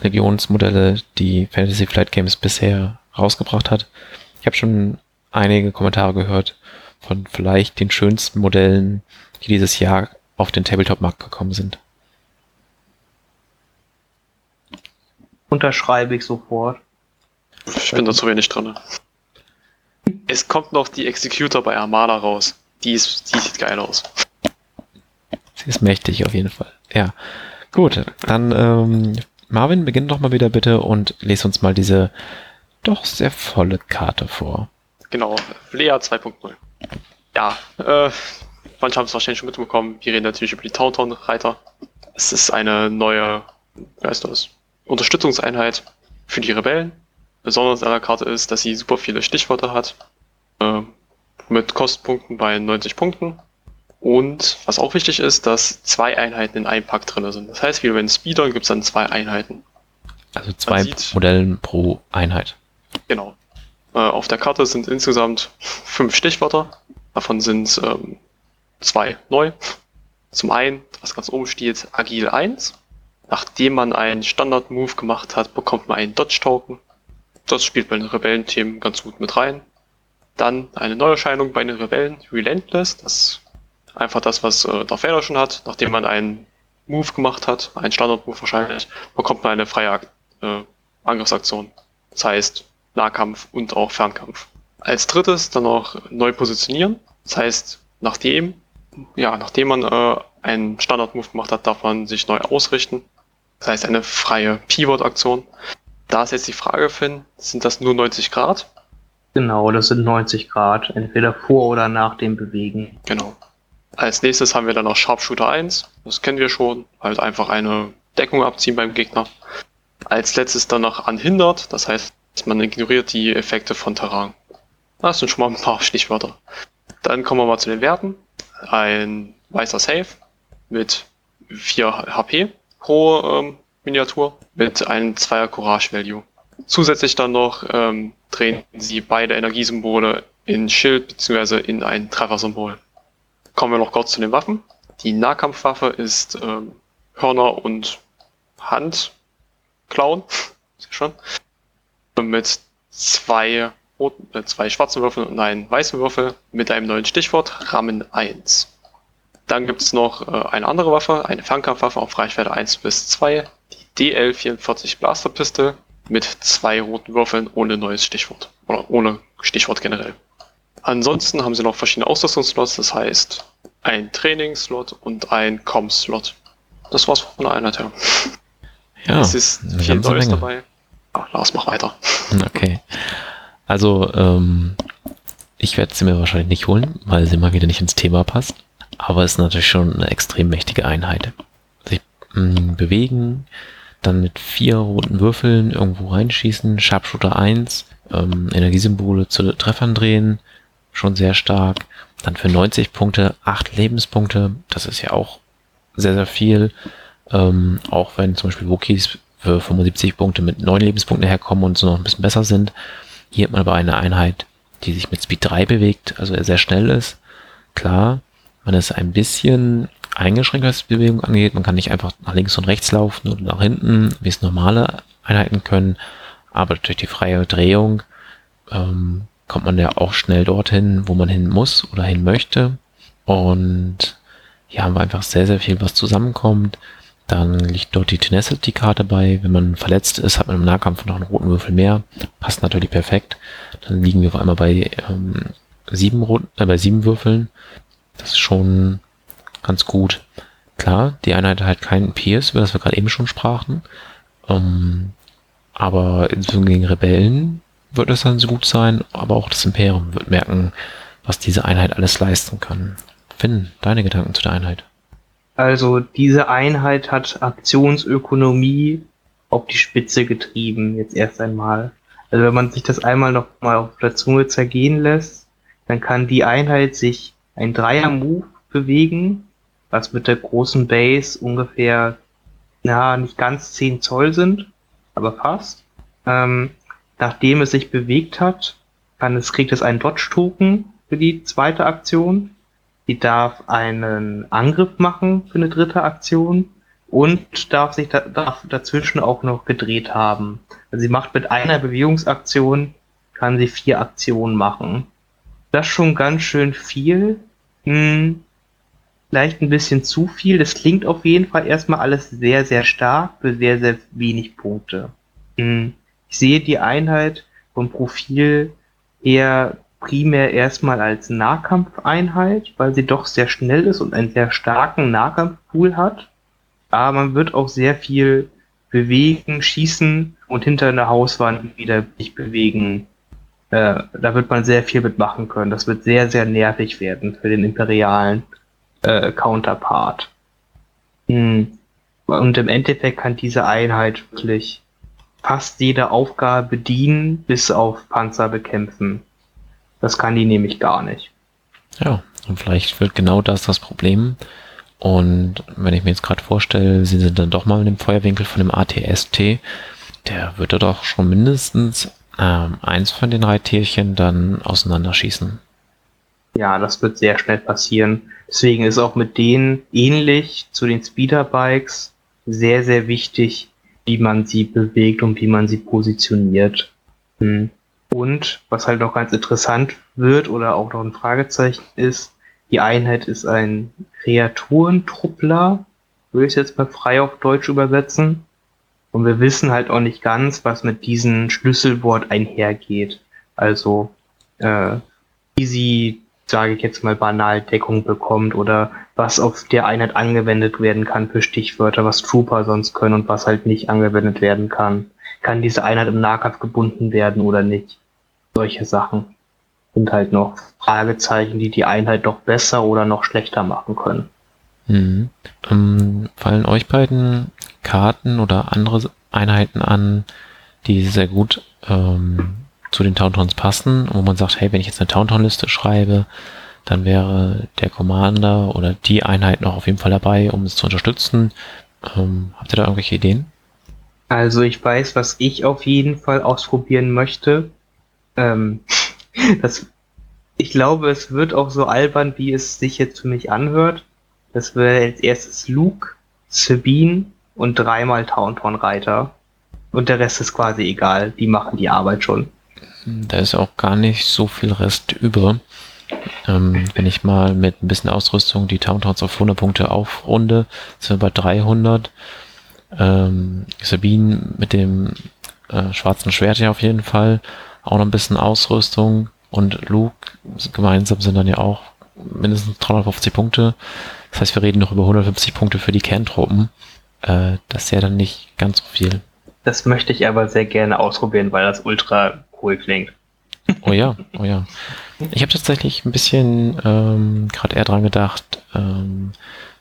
Legionsmodelle, die Fantasy Flight Games bisher rausgebracht hat. Ich habe schon einige Kommentare gehört von vielleicht den schönsten Modellen, die dieses Jahr auf den Tabletop-Markt gekommen sind. Unterschreibe ich sofort. Ich bin da zu wenig drin. Es kommt noch die Executor bei Armada raus. Die, ist, die sieht geil aus. Sie ist mächtig auf jeden Fall. Ja. Gut, dann ähm, Marvin, beginn doch mal wieder bitte und lese uns mal diese doch sehr volle Karte vor. Genau, Lea 2.0. Ja, äh, manche haben es wahrscheinlich schon mitbekommen. Wir reden natürlich über die Tauntaun-Reiter. Es ist eine neue, wie heißt das, Unterstützungseinheit für die Rebellen. Besonders an der Karte ist, dass sie super viele Stichworte hat. Äh, mit Kostenpunkten bei 90 Punkten. Und was auch wichtig ist, dass zwei Einheiten in einem Pack drin sind. Das heißt, wie bei den Speedern gibt es dann zwei Einheiten. Also zwei sieht- Modellen pro Einheit. Genau. Äh, auf der Karte sind insgesamt fünf Stichwörter. Davon sind ähm, zwei neu. Zum einen, was ganz oben steht, Agil 1. Nachdem man einen Standard-Move gemacht hat, bekommt man einen Dodge-Token. Das spielt bei den Rebellenthemen ganz gut mit rein. Dann eine Neuerscheinung bei den Rebellen, Relentless. Das ist einfach das, was äh, Darth Vader schon hat. Nachdem man einen Move gemacht hat, einen Standard-Move wahrscheinlich, bekommt man eine freie äh, Angriffsaktion. Das heißt, Nahkampf und auch Fernkampf. Als drittes dann noch neu positionieren. Das heißt, nachdem, ja, nachdem man äh, einen Standard-Move gemacht hat, darf man sich neu ausrichten. Das heißt, eine freie Pivot-Aktion. Da ist jetzt die Frage, Finn, sind das nur 90 Grad? Genau, das sind 90 Grad, entweder vor oder nach dem Bewegen. Genau. Als nächstes haben wir dann noch Sharpshooter 1. Das kennen wir schon. Halt einfach eine Deckung abziehen beim Gegner. Als letztes dann noch anhindert. Das heißt, man ignoriert die Effekte von Terrain. Das sind schon mal ein paar Stichwörter. Dann kommen wir mal zu den Werten. Ein weißer Save mit 4 HP pro ähm, Miniatur mit einem 2er Courage Value. Zusätzlich dann noch ähm, drehen sie beide Energiesymbole in Schild bzw. in ein Treffersymbol. Kommen wir noch kurz zu den Waffen. Die Nahkampfwaffe ist ähm, Hörner und Handklauen. Sehr schon. Mit zwei, roten, äh, zwei schwarzen Würfeln und einem weißen Würfel mit einem neuen Stichwort Rammen 1. Dann gibt es noch äh, eine andere Waffe, eine Fernkampfwaffe auf Reichweite 1 bis 2, die DL44 Blaster Pistol mit zwei roten Würfeln ohne neues Stichwort. Oder ohne Stichwort generell. Ansonsten haben sie noch verschiedene Ausrüstungsslots, das heißt ein Trainingsslot und ein Com-Slot. Das war's von der Einheit her. Ja, es ist viel Neues dabei. Ah, Lars, mach weiter. Okay. Also, ähm, ich werde sie mir wahrscheinlich nicht holen, weil sie mal wieder nicht ins Thema passt. Aber es ist natürlich schon eine extrem mächtige Einheit. Sich mh, bewegen, dann mit vier roten Würfeln irgendwo reinschießen, Sharpshooter 1, ähm, Energiesymbole zu Treffern drehen, schon sehr stark. Dann für 90 Punkte 8 Lebenspunkte, das ist ja auch sehr, sehr viel. Ähm, auch wenn zum Beispiel Wookies für 75 Punkte mit 9 Lebenspunkten herkommen und so noch ein bisschen besser sind. Hier hat man aber eine Einheit, die sich mit Speed 3 bewegt, also sehr schnell ist. Klar, man ist ein bisschen eingeschränkt, was die Bewegung angeht. Man kann nicht einfach nach links und rechts laufen oder nach hinten, wie es normale Einheiten können. Aber durch die freie Drehung ähm, kommt man ja auch schnell dorthin, wo man hin muss oder hin möchte. Und hier haben wir einfach sehr, sehr viel, was zusammenkommt. Dann liegt dort die Tenacity-Karte bei. Wenn man verletzt ist, hat man im Nahkampf noch einen roten Würfel mehr. Passt natürlich perfekt. Dann liegen wir auf einmal bei, ähm, sieben, roten, äh, bei sieben Würfeln. Das ist schon ganz gut. Klar, die Einheit hat halt keinen Pierce, über das wir gerade eben schon sprachen. Ähm, aber insbesondere gegen Rebellen wird es dann so gut sein, aber auch das Imperium wird merken, was diese Einheit alles leisten kann. Finn, deine Gedanken zu der Einheit? Also diese Einheit hat Aktionsökonomie auf die Spitze getrieben, jetzt erst einmal. Also wenn man sich das einmal noch mal auf der Zunge zergehen lässt, dann kann die Einheit sich ein Dreier-Move bewegen, was mit der großen Base ungefähr, na, nicht ganz 10 Zoll sind, aber fast. Ähm, nachdem es sich bewegt hat, kann es, kriegt es einen Dodge-Token für die zweite Aktion. Die darf einen Angriff machen für eine dritte Aktion und darf sich da, darf dazwischen auch noch gedreht haben. Also sie macht mit einer Bewegungsaktion, kann sie vier Aktionen machen. Das ist schon ganz schön viel. Hm, vielleicht ein bisschen zu viel. Das klingt auf jeden Fall erstmal alles sehr, sehr stark für sehr, sehr wenig Punkte. Hm, ich sehe die Einheit vom Profil eher primär erstmal als Nahkampfeinheit, weil sie doch sehr schnell ist und einen sehr starken Nahkampfpool hat. Aber man wird auch sehr viel bewegen, schießen und hinter einer Hauswand wieder sich bewegen. Äh, da wird man sehr viel mitmachen können. Das wird sehr, sehr nervig werden für den imperialen äh, Counterpart. Hm. Und im Endeffekt kann diese Einheit wirklich fast jede Aufgabe bedienen, bis auf Panzer bekämpfen. Das kann die nämlich gar nicht. Ja, und vielleicht wird genau das das Problem. Und wenn ich mir jetzt gerade vorstelle, sie sind dann doch mal in dem Feuerwinkel von dem ATST, der würde doch schon mindestens ähm, eins von den drei Tierchen dann auseinanderschießen. Ja, das wird sehr schnell passieren. Deswegen ist auch mit denen ähnlich zu den Speederbikes sehr, sehr wichtig, wie man sie bewegt und wie man sie positioniert. Hm. Und was halt noch ganz interessant wird oder auch noch ein Fragezeichen ist, die Einheit ist ein Kreaturentruppler, würde ich jetzt mal frei auf Deutsch übersetzen. Und wir wissen halt auch nicht ganz, was mit diesem Schlüsselwort einhergeht. Also äh, wie sie, sage ich jetzt mal, banal Deckung bekommt oder was auf der Einheit angewendet werden kann für Stichwörter, was Trooper sonst können und was halt nicht angewendet werden kann. Kann diese Einheit im Nahkampf gebunden werden oder nicht? Solche Sachen sind halt noch Fragezeichen, die die Einheit noch besser oder noch schlechter machen können. Mhm. Ähm, fallen euch beiden Karten oder andere Einheiten an, die sehr gut ähm, zu den Towntowns passen, wo man sagt, hey, wenn ich jetzt eine Towntown-Liste schreibe, dann wäre der Commander oder die Einheit noch auf jeden Fall dabei, um es zu unterstützen. Ähm, habt ihr da irgendwelche Ideen? Also ich weiß, was ich auf jeden Fall ausprobieren möchte. Ähm, das, ich glaube, es wird auch so albern, wie es sich jetzt für mich anhört. Das wäre als erstes Luke, Sabine und dreimal Tauntaun-Reiter. Und der Rest ist quasi egal. Die machen die Arbeit schon. Da ist auch gar nicht so viel Rest über. Ähm, wenn ich mal mit ein bisschen Ausrüstung die Towntowns auf 100 Punkte aufrunde, sind wir bei 300. Ähm, Sabine mit dem äh, schwarzen Schwert ja auf jeden Fall. Auch noch ein bisschen Ausrüstung. Und Luke gemeinsam sind dann ja auch mindestens 350 Punkte. Das heißt, wir reden noch über 150 Punkte für die Kerntruppen. Äh, das ist ja dann nicht ganz so viel. Das möchte ich aber sehr gerne ausprobieren, weil das ultra cool klingt. Oh ja, oh ja. Ich habe tatsächlich ein bisschen ähm, gerade eher dran gedacht, ähm,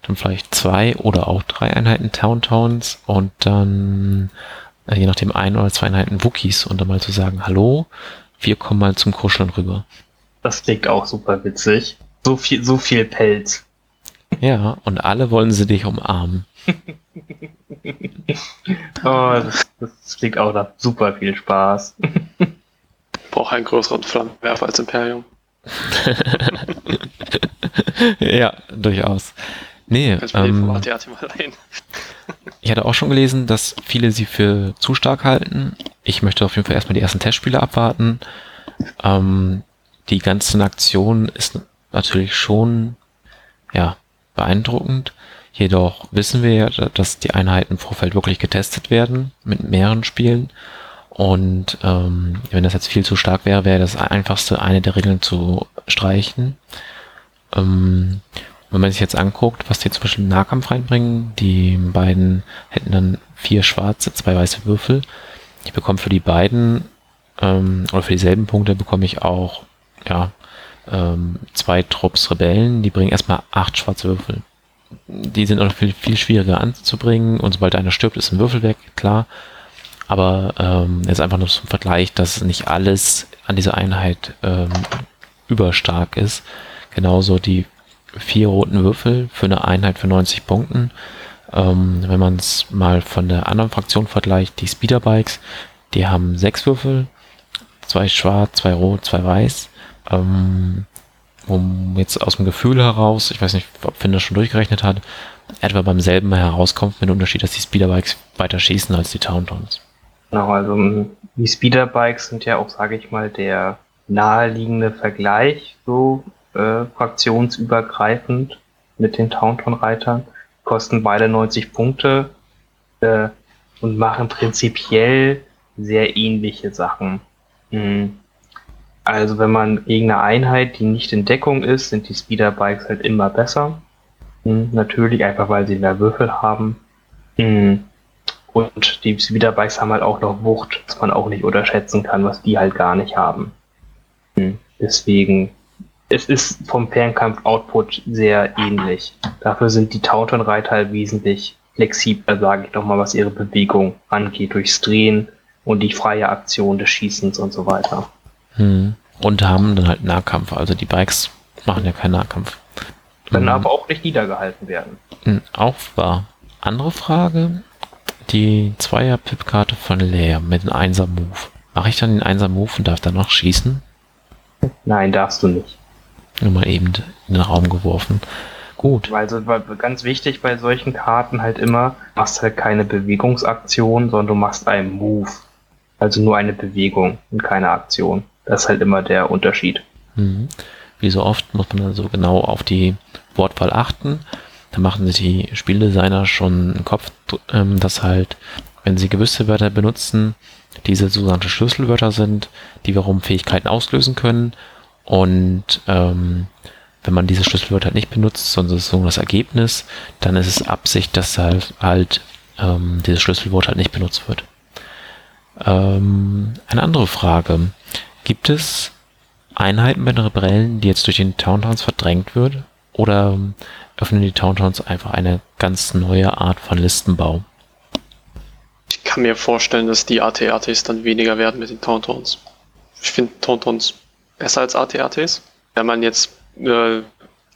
dann vielleicht zwei oder auch drei Einheiten Towntowns und dann äh, je nachdem ein oder zwei Einheiten Wookies und dann mal zu sagen, hallo, wir kommen mal zum Kuscheln rüber. Das klingt auch super witzig. So viel, so viel Pelz. Ja, und alle wollen sie dich umarmen. oh, das, das klingt auch nach super viel Spaß. Braucht einen größeren Flammenwerfer als Imperium. ja, durchaus. Nee, ähm, ich hatte auch schon gelesen, dass viele sie für zu stark halten. Ich möchte auf jeden Fall erstmal die ersten Testspiele abwarten. Ähm, die ganze Aktion ist natürlich schon, ja, beeindruckend. Jedoch wissen wir ja, dass die Einheiten im Vorfeld wirklich getestet werden mit mehreren Spielen. Und ähm, wenn das jetzt viel zu stark wäre, wäre das einfachste, eine der Regeln zu streichen. Ähm, wenn man sich jetzt anguckt, was die zwischen Nahkampf reinbringen, die beiden hätten dann vier schwarze, zwei weiße Würfel. Ich bekomme für die beiden ähm, oder für dieselben Punkte bekomme ich auch ja, ähm, zwei Trupps Rebellen, die bringen erstmal acht schwarze Würfel. Die sind auch viel, viel schwieriger anzubringen und sobald einer stirbt, ist ein Würfel weg, klar. Aber ähm, ist einfach nur zum Vergleich, dass nicht alles an dieser Einheit ähm, überstark ist. Genauso die vier roten Würfel für eine Einheit für 90 Punkten. Ähm, wenn man es mal von der anderen Fraktion vergleicht, die Speederbikes, die haben sechs Würfel, zwei schwarz, zwei rot, zwei weiß. Ähm, um jetzt aus dem Gefühl heraus, ich weiß nicht, ob Finn das schon durchgerechnet hat, etwa beim selben herauskommt mit dem Unterschied, dass die Speederbikes weiter schießen als die Towntowns. Genau, also die Speederbikes sind ja auch, sage ich mal, der naheliegende Vergleich, so äh, fraktionsübergreifend mit den Taunton-Reitern. Kosten beide 90 Punkte äh, und machen prinzipiell sehr ähnliche Sachen. Mhm. Also wenn man gegen eine Einheit, die nicht in Deckung ist, sind die Speederbikes halt immer besser. Mhm. Natürlich einfach, weil sie mehr Würfel haben. Mhm. Und die Speederbikes haben halt auch noch Wucht, was man auch nicht unterschätzen kann, was die halt gar nicht haben. Mhm. Deswegen es ist vom Fernkampf-Output sehr ähnlich. Dafür sind die Taunton-Reiter halt wesentlich flexibler, sage ich nochmal, was ihre Bewegung angeht, durchs Drehen und die freie Aktion des Schießens und so weiter. Hm. Und haben dann halt Nahkampf, also die Bikes machen ja keinen Nahkampf. Können hm. aber auch nicht niedergehalten werden. Hm, auch wahr. Andere Frage, die Zweier-Pip-Karte von Leer mit einem Einser-Move. Mache ich dann den Einser-Move und darf dann noch schießen? Nein, darfst du nicht. Nur mal eben in den Raum geworfen. Gut. Weil so ganz wichtig bei solchen Karten halt immer, du machst halt keine Bewegungsaktion, sondern du machst einen Move. Also nur eine Bewegung und keine Aktion. Das ist halt immer der Unterschied. Mhm. Wie so oft muss man also genau auf die Wortwahl achten. Da machen sich die Spieldesigner schon einen Kopf, ähm, dass halt, wenn sie gewisse Wörter benutzen, diese sogenannte Schlüsselwörter sind, die wiederum Fähigkeiten auslösen können und ähm, wenn man diese Schlüsselwörter halt nicht benutzt, sondern das so das Ergebnis, dann ist es Absicht, dass halt, halt ähm, dieses Schlüsselwort halt nicht benutzt wird. Ähm, eine andere Frage. Gibt es Einheiten bei den Rebellen, die jetzt durch den Towntowns verdrängt wird? Oder öffnen die Towntowns einfach eine ganz neue Art von Listenbau? Ich kann mir vorstellen, dass die AT-ATs dann weniger werden mit den Towntowns. Ich finde Towntowns besser als AT-ATs. Wenn man jetzt äh,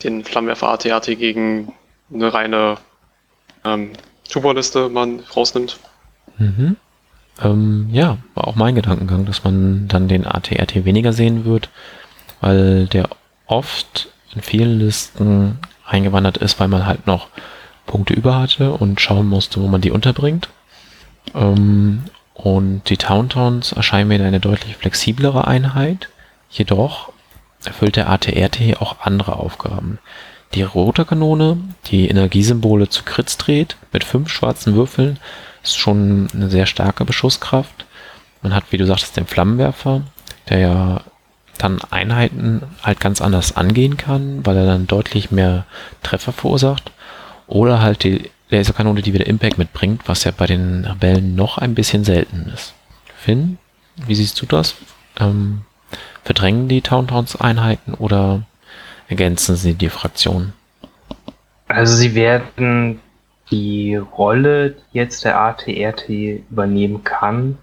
den Flammenwerfer AT-AT gegen eine reine ähm, Tuborliste man rausnimmt. Mhm. Ähm, ja, war auch mein Gedankengang, dass man dann den AT-AT weniger sehen wird, weil der oft in vielen Listen eingewandert ist, weil man halt noch Punkte über hatte und schauen musste, wo man die unterbringt. Ähm, und die Towntowns erscheinen mir eine deutlich flexiblere Einheit, Jedoch erfüllt der AT-RT auch andere Aufgaben. Die rote Kanone, die Energiesymbole zu Crits dreht, mit fünf schwarzen Würfeln, ist schon eine sehr starke Beschusskraft. Man hat, wie du sagtest, den Flammenwerfer, der ja dann Einheiten halt ganz anders angehen kann, weil er dann deutlich mehr Treffer verursacht. Oder halt die Laserkanone, die wieder Impact mitbringt, was ja bei den Rebellen noch ein bisschen selten ist. Finn, wie siehst du das? Ähm, Verdrängen die Towntowns-Einheiten oder ergänzen sie die Fraktionen? Also sie werden die Rolle, die jetzt der ATRT übernehmen kann,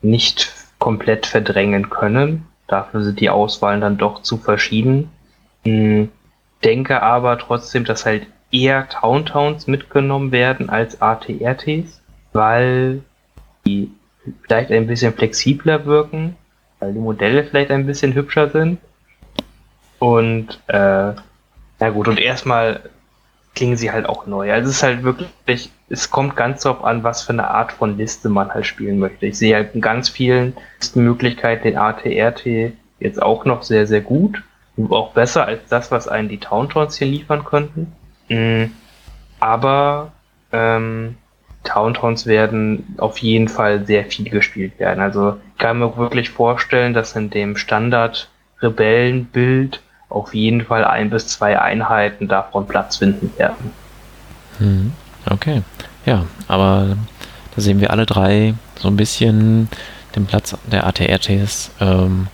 nicht komplett verdrängen können. Dafür sind die Auswahlen dann doch zu verschieden. Hm, denke aber trotzdem, dass halt eher Towntowns mitgenommen werden als ATRTs, weil die vielleicht ein bisschen flexibler wirken weil die Modelle vielleicht ein bisschen hübscher sind. Und äh, na gut, und erstmal klingen sie halt auch neu. Also es ist halt wirklich, es kommt ganz darauf an, was für eine Art von Liste man halt spielen möchte. Ich sehe halt in ganz vielen Möglichkeiten den ATRT jetzt auch noch sehr, sehr gut. Auch besser als das, was einen die Towntowns hier liefern könnten. Mhm. Aber ähm, Towntowns werden auf jeden Fall sehr viel gespielt werden. Also ich kann mir wirklich vorstellen, dass in dem Standard-Rebellenbild auf jeden Fall ein bis zwei Einheiten davon Platz finden werden. Hm, okay. Ja, aber da sehen wir alle drei so ein bisschen den Platz der ATRTs ähm,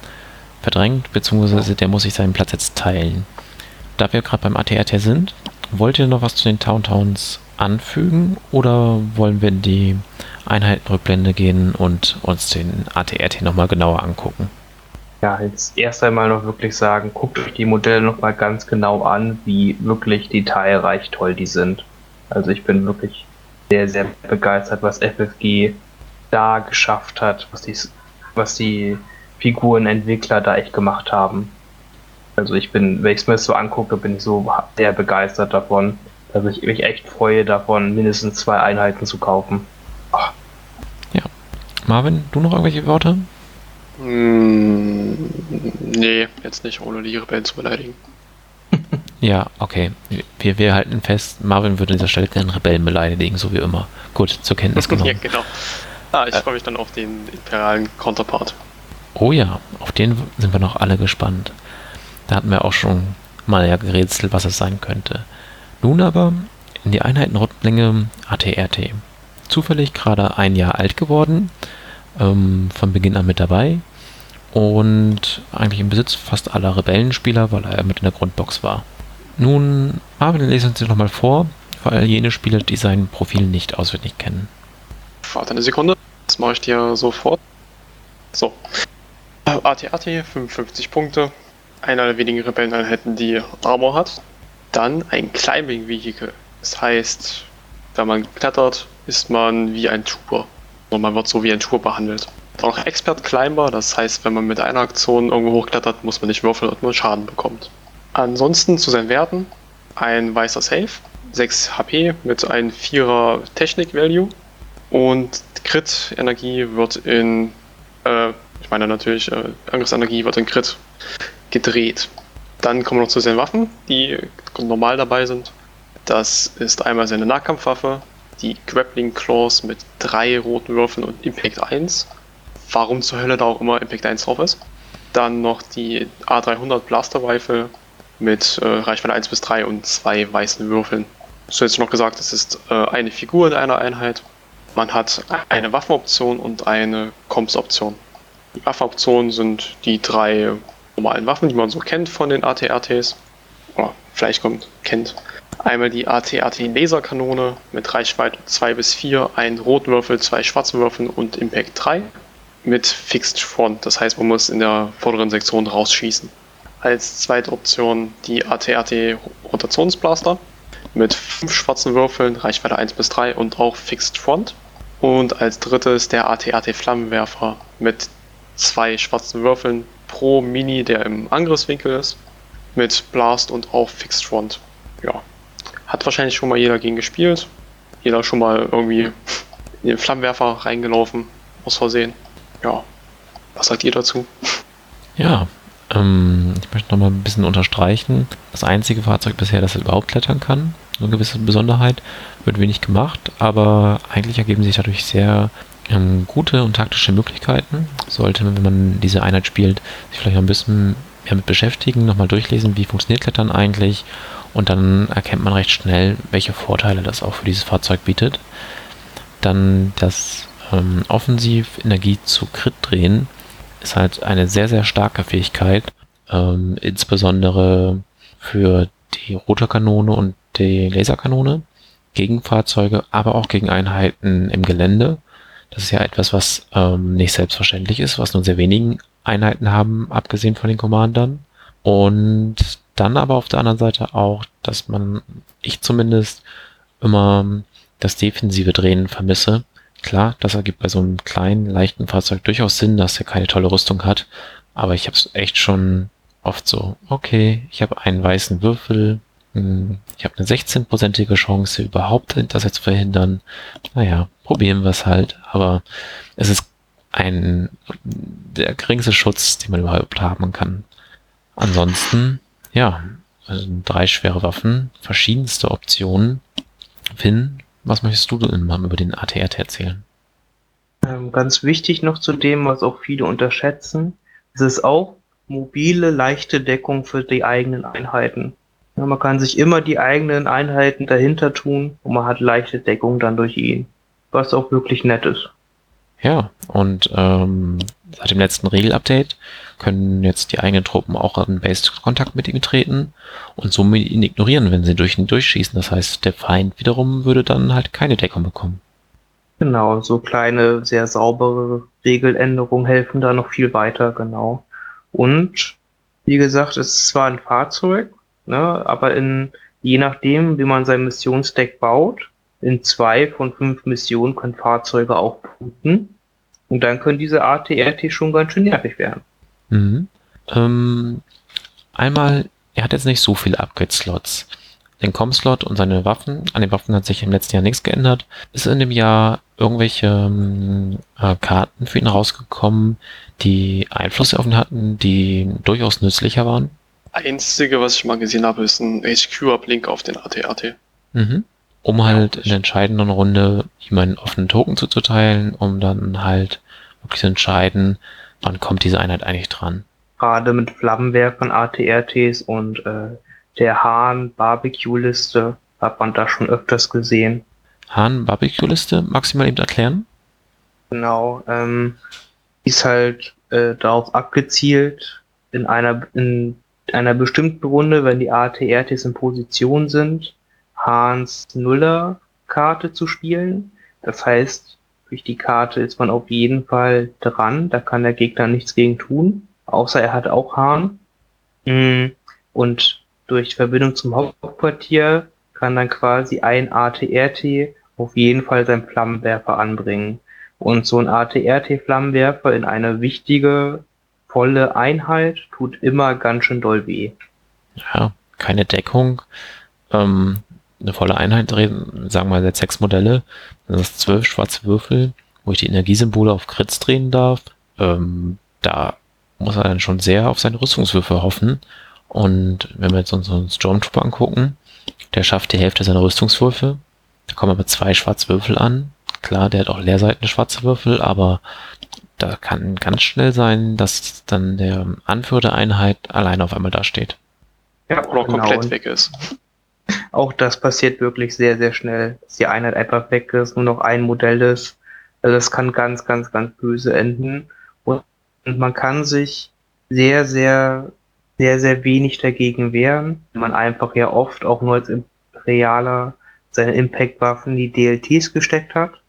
verdrängt, beziehungsweise der muss sich seinen Platz jetzt teilen. Da wir gerade beim ATRT sind, wollt ihr noch was zu den Towntowns anfügen oder wollen wir in die Einheitenrückblende gehen und uns den ATRT nochmal genauer angucken? Ja, jetzt erst einmal noch wirklich sagen, guckt euch die Modelle nochmal ganz genau an, wie wirklich detailreich toll die sind. Also ich bin wirklich sehr, sehr begeistert, was FFG da geschafft hat, was die, was die Figurenentwickler da echt gemacht haben. Also ich bin, wenn ich es mir so angucke, bin ich so sehr begeistert davon, dass ich mich echt freue, davon mindestens zwei Einheiten zu kaufen. Oh. Ja. Marvin, du noch irgendwelche Worte? Mm, nee, jetzt nicht, ohne die Rebellen zu beleidigen. Ja, okay. Wir, wir halten fest, Marvin würde an dieser Stelle keinen Rebellen beleidigen, so wie immer. Gut, zur Kenntnis genommen. ja, genau. Ah, ich äh, freue mich dann auf den imperialen Counterpart. Oh ja, auf den sind wir noch alle gespannt. Da hatten wir auch schon mal ja gerätselt, was es sein könnte. Nun aber in die Einheitenrundlänge ATRT. Zufällig gerade ein Jahr alt geworden, ähm, von Beginn an mit dabei und eigentlich im Besitz fast aller Rebellenspieler, weil er mit in der Grundbox war. Nun, Marvin, lesen Sie nochmal vor, für all jene Spieler, die sein Profil nicht auswendig kennen. Warte eine Sekunde, das mache ich dir sofort. So. AT-AT, 55 Punkte. Einer der wenigen Rebelleneinheiten, die Armor hat. Dann ein Climbing Vehicle. Das heißt, wenn man klettert, ist man wie ein Trooper. Und man wird so wie ein Trooper behandelt. Dann auch Expert Climber, das heißt, wenn man mit einer Aktion irgendwo hochklettert, muss man nicht würfeln und nur Schaden bekommt. Ansonsten zu seinen Werten ein weißer Safe, 6 HP mit einem 4er Technik Value und Crit-Energie wird in, äh, ich meine natürlich, äh, Angriffsenergie wird in Crit gedreht. Dann kommen wir noch zu seinen Waffen, die normal dabei sind. Das ist einmal seine Nahkampfwaffe, die Grappling Claws mit drei roten Würfeln und Impact 1. Warum zur Hölle da auch immer Impact 1 drauf ist. Dann noch die A300 Blaster Rifle mit äh, Reichweite 1 bis 3 und zwei weißen Würfeln. So jetzt noch gesagt, es ist äh, eine Figur in einer Einheit. Man hat eine Waffenoption und eine Comps-Option. Die Waffenoptionen sind die drei normalen Waffen, die man so kennt von den ATRTs. Oder vielleicht kommt, kennt. Einmal die ATRT Laserkanone mit Reichweite 2 bis 4, einen roten Würfel, zwei schwarzen Würfeln und Impact 3 mit Fixed Front. Das heißt, man muss in der vorderen Sektion rausschießen. Als zweite Option die ATRT Rotationsblaster mit fünf schwarzen Würfeln, Reichweite 1 bis 3 und auch Fixed Front. Und als drittes der AT-AT Flammenwerfer mit zwei schwarzen Würfeln pro Mini, der im Angriffswinkel ist, mit Blast und auch Fixed Front. Ja, hat wahrscheinlich schon mal jeder gegen gespielt. Jeder schon mal irgendwie in den Flammenwerfer reingelaufen, aus Versehen. Ja, was sagt ihr dazu? Ja, ähm, ich möchte noch mal ein bisschen unterstreichen. Das einzige Fahrzeug bisher, das überhaupt klettern kann, eine gewisse Besonderheit, wird wenig gemacht, aber eigentlich ergeben sich dadurch sehr ähm, gute und taktische Möglichkeiten. Sollte, wenn man diese Einheit spielt, sich vielleicht noch ein bisschen mehr mit beschäftigen, nochmal durchlesen, wie funktioniert Klettern eigentlich und dann erkennt man recht schnell, welche Vorteile das auch für dieses Fahrzeug bietet. Dann das ähm, Offensiv Energie zu Crit drehen ist halt eine sehr, sehr starke Fähigkeit, ähm, insbesondere für die Rotorkanone und die Laserkanone gegen Fahrzeuge, aber auch gegen Einheiten im Gelände. Das ist ja etwas, was ähm, nicht selbstverständlich ist, was nur sehr wenigen Einheiten haben, abgesehen von den Commandern. Und dann aber auf der anderen Seite auch, dass man, ich zumindest, immer das defensive Drehen vermisse. Klar, das ergibt bei so einem kleinen, leichten Fahrzeug durchaus Sinn, dass er keine tolle Rüstung hat. Aber ich habe es echt schon oft so, okay, ich habe einen weißen Würfel, hm, ich habe eine 16-prozentige Chance, überhaupt das jetzt zu verhindern. Naja, probieren wir es halt. Aber es ist ein der geringste Schutz, den man überhaupt haben kann. Ansonsten, ja, also drei schwere Waffen, verschiedenste Optionen Finn, was möchtest du denn mal über den ATRT erzählen? Ähm, ganz wichtig noch zu dem, was auch viele unterschätzen, es ist auch mobile, leichte Deckung für die eigenen Einheiten. Ja, man kann sich immer die eigenen Einheiten dahinter tun und man hat leichte Deckung dann durch ihn, was auch wirklich nett ist. Ja, und ähm, seit dem letzten Regelupdate können jetzt die eigenen Truppen auch in Base-Kontakt mit ihm treten und somit ihn ignorieren, wenn sie durch ihn durchschießen. Das heißt, der Feind wiederum würde dann halt keine Deckung bekommen. Genau, so kleine, sehr saubere Regeländerungen helfen da noch viel weiter, genau. Und wie gesagt, es ist zwar ein Fahrzeug, ne, aber in, je nachdem, wie man sein Missionsdeck baut, in zwei von fünf Missionen können Fahrzeuge auch punkten. Und dann können diese ATRT schon ganz schön nervig werden. Mhm. Ähm, einmal, er hat jetzt nicht so viele Upgrade-Slots. Den Com-Slot und seine Waffen, an den Waffen hat sich im letzten Jahr nichts geändert. Ist in dem Jahr irgendwelche ähm, äh, Karten für ihn rausgekommen, die Einfluss auf ihn hatten, die durchaus nützlicher waren? Einzige, was ich mal gesehen habe, ist ein HQ-Uplink auf den ATAT. Mhm. Um halt in der entscheidenden Runde ihm einen offenen Token zuzuteilen, um dann halt wirklich zu entscheiden, wann kommt diese Einheit eigentlich dran. Gerade mit Flammenwerfern, ATRTs und äh, der Hahn-Barbecue-Liste hat man da schon öfters gesehen. Hahn-Barbecue-Liste maximal eben erklären? Genau, ähm, ist halt äh, darauf abgezielt, in einer, in einer bestimmten Runde, wenn die ATRTs in Position sind, Hahns Nuller-Karte zu spielen. Das heißt, durch die Karte ist man auf jeden Fall dran, da kann der Gegner nichts gegen tun, außer er hat auch Hahn. Mm, und durch Verbindung zum Hauptquartier kann dann quasi ein ATRT auf jeden Fall seinen Flammenwerfer anbringen. Und so ein ATRT-Flammenwerfer in eine wichtige, volle Einheit tut immer ganz schön doll weh. Ja, keine Deckung. Ähm, eine volle Einheit drehen, sagen wir mal jetzt sechs Modelle, das ist zwölf schwarze Würfel, wo ich die Energiesymbole auf Crits drehen darf. Ähm, da muss er dann schon sehr auf seine Rüstungswürfe hoffen. Und wenn wir jetzt uns einen Stormtrooper angucken, der schafft die Hälfte seiner Rüstungswürfe. Da kommen aber zwei schwarze Würfel an. Klar, der hat auch Leerseiten schwarze Würfel, aber da kann ganz schnell sein, dass dann der Anführer der Einheit alleine auf einmal dasteht. Ja, oder genau. komplett weg ist. Auch das passiert wirklich sehr, sehr schnell, dass die Einheit einfach weg ist, nur noch ein Modell ist. Also das kann ganz, ganz, ganz böse enden. Und man kann sich sehr, sehr, sehr, sehr wenig dagegen wehren. Man einfach ja oft auch nur als Imperialer seine Impact-Waffen die DLTs gesteckt hat.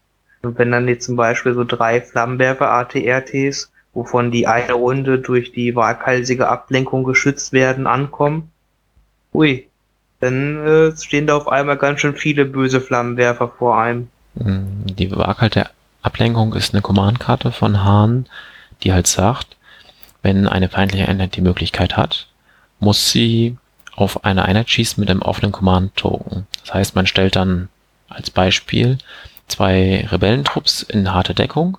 Und wenn dann jetzt zum Beispiel so drei Flammenwerfer ATRTs, wovon die eine Runde durch die waghalsige Ablenkung geschützt werden, ankommen, ui, dann äh, stehen da auf einmal ganz schön viele böse Flammenwerfer vor einem. Hm, die waghalte Ablenkung ist eine Command-Karte von Hahn, die halt sagt, wenn eine feindliche Einheit die Möglichkeit hat, muss sie auf eine Einheit schießen mit einem offenen Command-Token. Das heißt, man stellt dann als Beispiel zwei Rebellentrupps in harte Deckung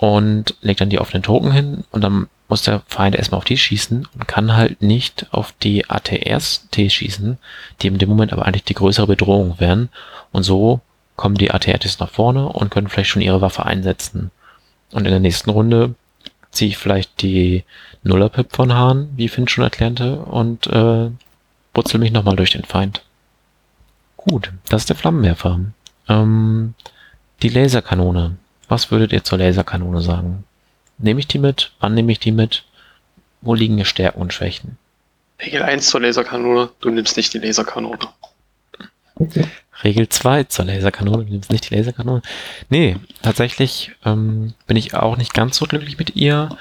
und legt dann die offenen Token hin und dann muss der Feind erstmal auf die schießen und kann halt nicht auf die ATRs-T schießen, die in dem Moment aber eigentlich die größere Bedrohung wären. Und so kommen die ATRs nach vorne und können vielleicht schon ihre Waffe einsetzen. Und in der nächsten Runde ziehe ich vielleicht die Nuller-Pip von Hahn, wie Finn schon erklärte, und äh, brutzel mich nochmal durch den Feind. Gut, das ist der Flammenwerfer. Ähm, die Laserkanone. Was würdet ihr zur Laserkanone sagen? Nehme ich die mit? Wann nehme ich die mit? Wo liegen die Stärken und Schwächen? Regel 1 zur Laserkanone, du nimmst nicht die Laserkanone. Regel 2 zur Laserkanone, du nimmst nicht die Laserkanone. Nee, tatsächlich ähm, bin ich auch nicht ganz so glücklich mit ihr.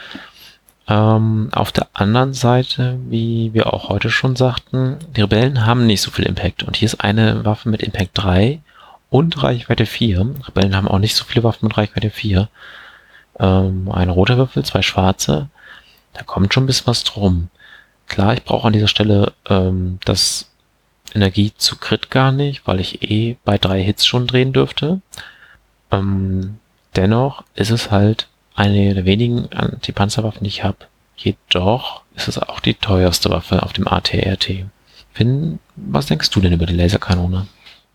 Ähm, auf der anderen Seite, wie wir auch heute schon sagten, die Rebellen haben nicht so viel Impact. Und hier ist eine Waffe mit Impact 3 und Reichweite 4. Rebellen haben auch nicht so viele Waffen mit Reichweite 4 ähm, ein roter Würfel, zwei schwarze. Da kommt schon ein bisschen was drum. Klar, ich brauche an dieser Stelle ähm, das Energie zu Crit gar nicht, weil ich eh bei drei Hits schon drehen dürfte. Ähm, dennoch ist es halt eine der wenigen Anti-Panzerwaffen, die ich habe. Jedoch ist es auch die teuerste Waffe auf dem ATRT. Finn, was denkst du denn über die Laserkanone?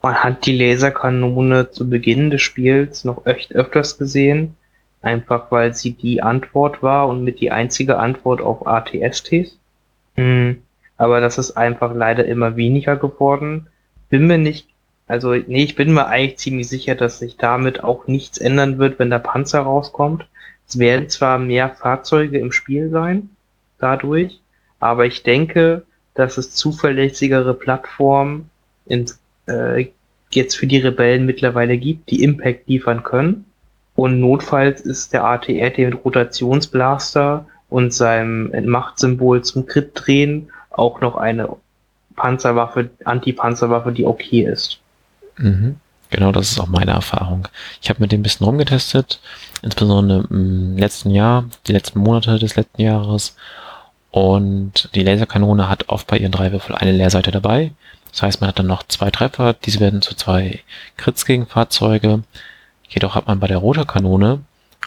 Man hat die Laserkanone zu Beginn des Spiels noch echt öfters gesehen, einfach weil sie die Antwort war und mit die einzige Antwort auf ATSTs. Hm, aber das ist einfach leider immer weniger geworden. Bin mir nicht, also nee, ich bin mir eigentlich ziemlich sicher, dass sich damit auch nichts ändern wird, wenn der Panzer rauskommt. Es werden zwar mehr Fahrzeuge im Spiel sein, dadurch, aber ich denke, dass es zuverlässigere Plattformen in, äh, jetzt für die Rebellen mittlerweile gibt, die Impact liefern können. Und notfalls ist der ATRT mit Rotationsblaster und seinem Machtsymbol zum Crit drehen auch noch eine Panzerwaffe, Anti-Panzerwaffe, die okay ist. Mhm. Genau, das ist auch meine Erfahrung. Ich habe mit dem ein bisschen rumgetestet, insbesondere im letzten Jahr, die letzten Monate des letzten Jahres. Und die Laserkanone hat oft bei ihren drei Würfel eine Leerseite dabei. Das heißt, man hat dann noch zwei Treffer, diese werden zu zwei Crits gegen Fahrzeuge. Jedoch hat man bei der Rotorkanone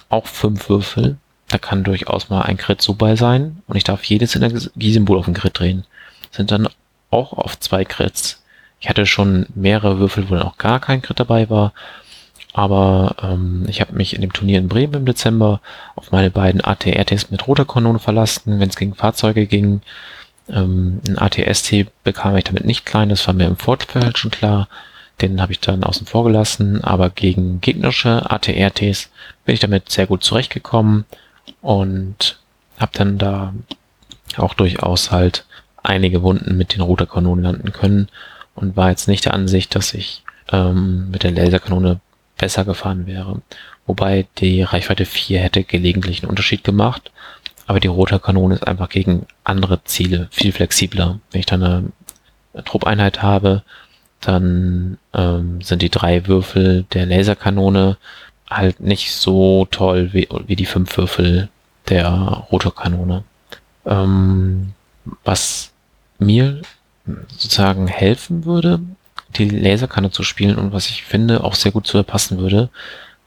auch fünf Würfel. Da kann durchaus mal ein Crit so bei sein und ich darf jedes Energiesymbol auf den Crit drehen. Sind dann auch auf zwei Crits. Ich hatte schon mehrere Würfel, wo dann auch gar kein Crit dabei war. Aber ähm, ich habe mich in dem Turnier in Bremen im Dezember auf meine beiden ATR-Tests mit roter Kanone verlassen, wenn es gegen Fahrzeuge ging. Ähm, ein ATST bekam ich damit nicht klein, das war mir im Vorfeld schon klar. Den habe ich dann außen vor gelassen, aber gegen gegnerische ATR-Ts bin ich damit sehr gut zurechtgekommen und habe dann da auch durchaus halt einige Wunden mit den roter Kanonen landen können und war jetzt nicht der Ansicht, dass ich ähm, mit der Laserkanone besser gefahren wäre. Wobei die Reichweite 4 hätte gelegentlich einen Unterschied gemacht, aber die rote Kanone ist einfach gegen andere Ziele viel flexibler. Wenn ich dann eine, Truppeinheit habe, dann ähm, sind die drei Würfel der Laserkanone halt nicht so toll wie, wie die fünf Würfel der Rotorkanone. Ähm, was mir sozusagen helfen würde, die Laserkanne zu spielen und was ich finde auch sehr gut zu ihr passen würde,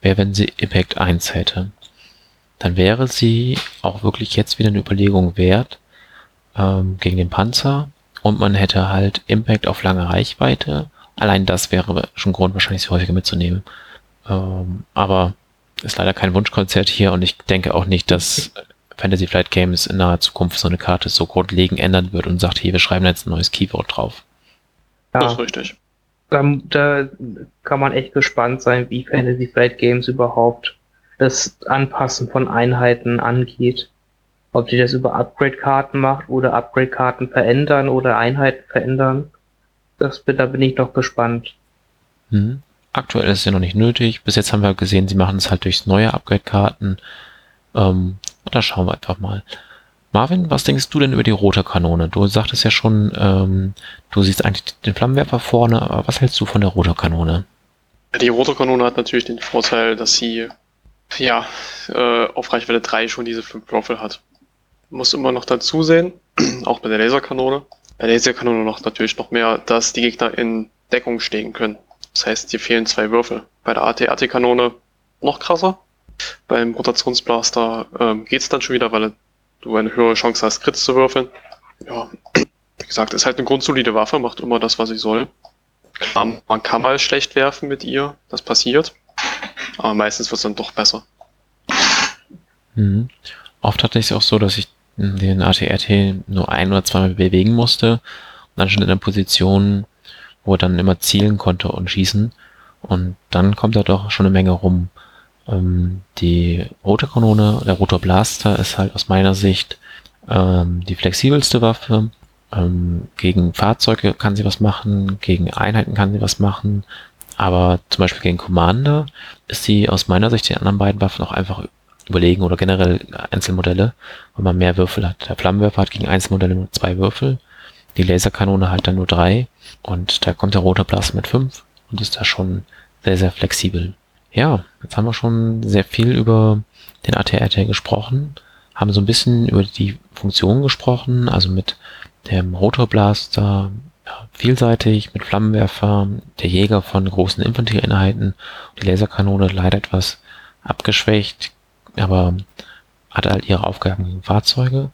wäre, wenn sie Impact 1 hätte. Dann wäre sie auch wirklich jetzt wieder eine Überlegung wert ähm, gegen den Panzer und man hätte halt Impact auf lange Reichweite. Allein das wäre schon Grund, wahrscheinlich sie häufiger mitzunehmen. Ähm, aber ist leider kein Wunschkonzert hier und ich denke auch nicht, dass Fantasy Flight Games in naher Zukunft so eine Karte so grundlegend ändern wird und sagt, hier, wir schreiben jetzt ein neues Keyword drauf. Ja, das ist richtig. Da, da kann man echt gespannt sein, wie Fantasy Flight Games überhaupt das Anpassen von Einheiten angeht. Ob die das über Upgrade-Karten macht oder Upgrade-Karten verändern oder Einheiten verändern. Das, da bin ich noch gespannt. Mhm. Aktuell ist es ja noch nicht nötig. Bis jetzt haben wir gesehen, sie machen es halt durch neue Upgrade-Karten. Ähm, da schauen wir einfach mal. Marvin, was denkst du denn über die rote Kanone? Du sagtest ja schon, ähm, du siehst eigentlich den Flammenwerfer vorne, aber was hältst du von der roten Kanone? Die rote Kanone hat natürlich den Vorteil, dass sie ja äh, auf Reichweite 3 schon diese 5 Würfel hat. Muss immer noch dazu sehen, auch bei der Laserkanone. Bei der Laserkanone noch natürlich noch mehr, dass die Gegner in Deckung stehen können. Das heißt, dir fehlen zwei Würfel. Bei der AT-AT-Kanone noch krasser. Beim Rotationsblaster ähm, geht's dann schon wieder, weil du eine höhere Chance hast, Crits zu würfeln. Ja, wie gesagt, ist halt eine grundsolide Waffe, macht immer das, was sie soll. Klar, man kann mal schlecht werfen mit ihr, das passiert. Aber meistens wird's dann doch besser. Mhm. Oft hatte ich es auch so, dass ich den ATRT nur ein oder zweimal bewegen musste und dann schon in der Position, wo er dann immer zielen konnte und schießen. Und dann kommt da doch schon eine Menge rum. Ähm, die rote Kanone, der rote Blaster ist halt aus meiner Sicht ähm, die flexibelste Waffe. Ähm, gegen Fahrzeuge kann sie was machen, gegen Einheiten kann sie was machen, aber zum Beispiel gegen Commander ist sie aus meiner Sicht den anderen beiden Waffen auch einfach überlegen oder generell Einzelmodelle, weil man mehr Würfel hat. Der Flammenwerfer hat gegen Einzelmodelle nur zwei Würfel, die Laserkanone hat dann nur drei. Und da kommt der rote Blaster mit fünf und ist da schon sehr, sehr flexibel. Ja, jetzt haben wir schon sehr viel über den ATRT gesprochen, haben so ein bisschen über die Funktionen gesprochen, also mit dem Rotorblaster, vielseitig, mit Flammenwerfer, der Jäger von großen Infanterieeinheiten, die Laserkanone leider etwas abgeschwächt, aber hat halt ihre Aufgaben gegen Fahrzeuge.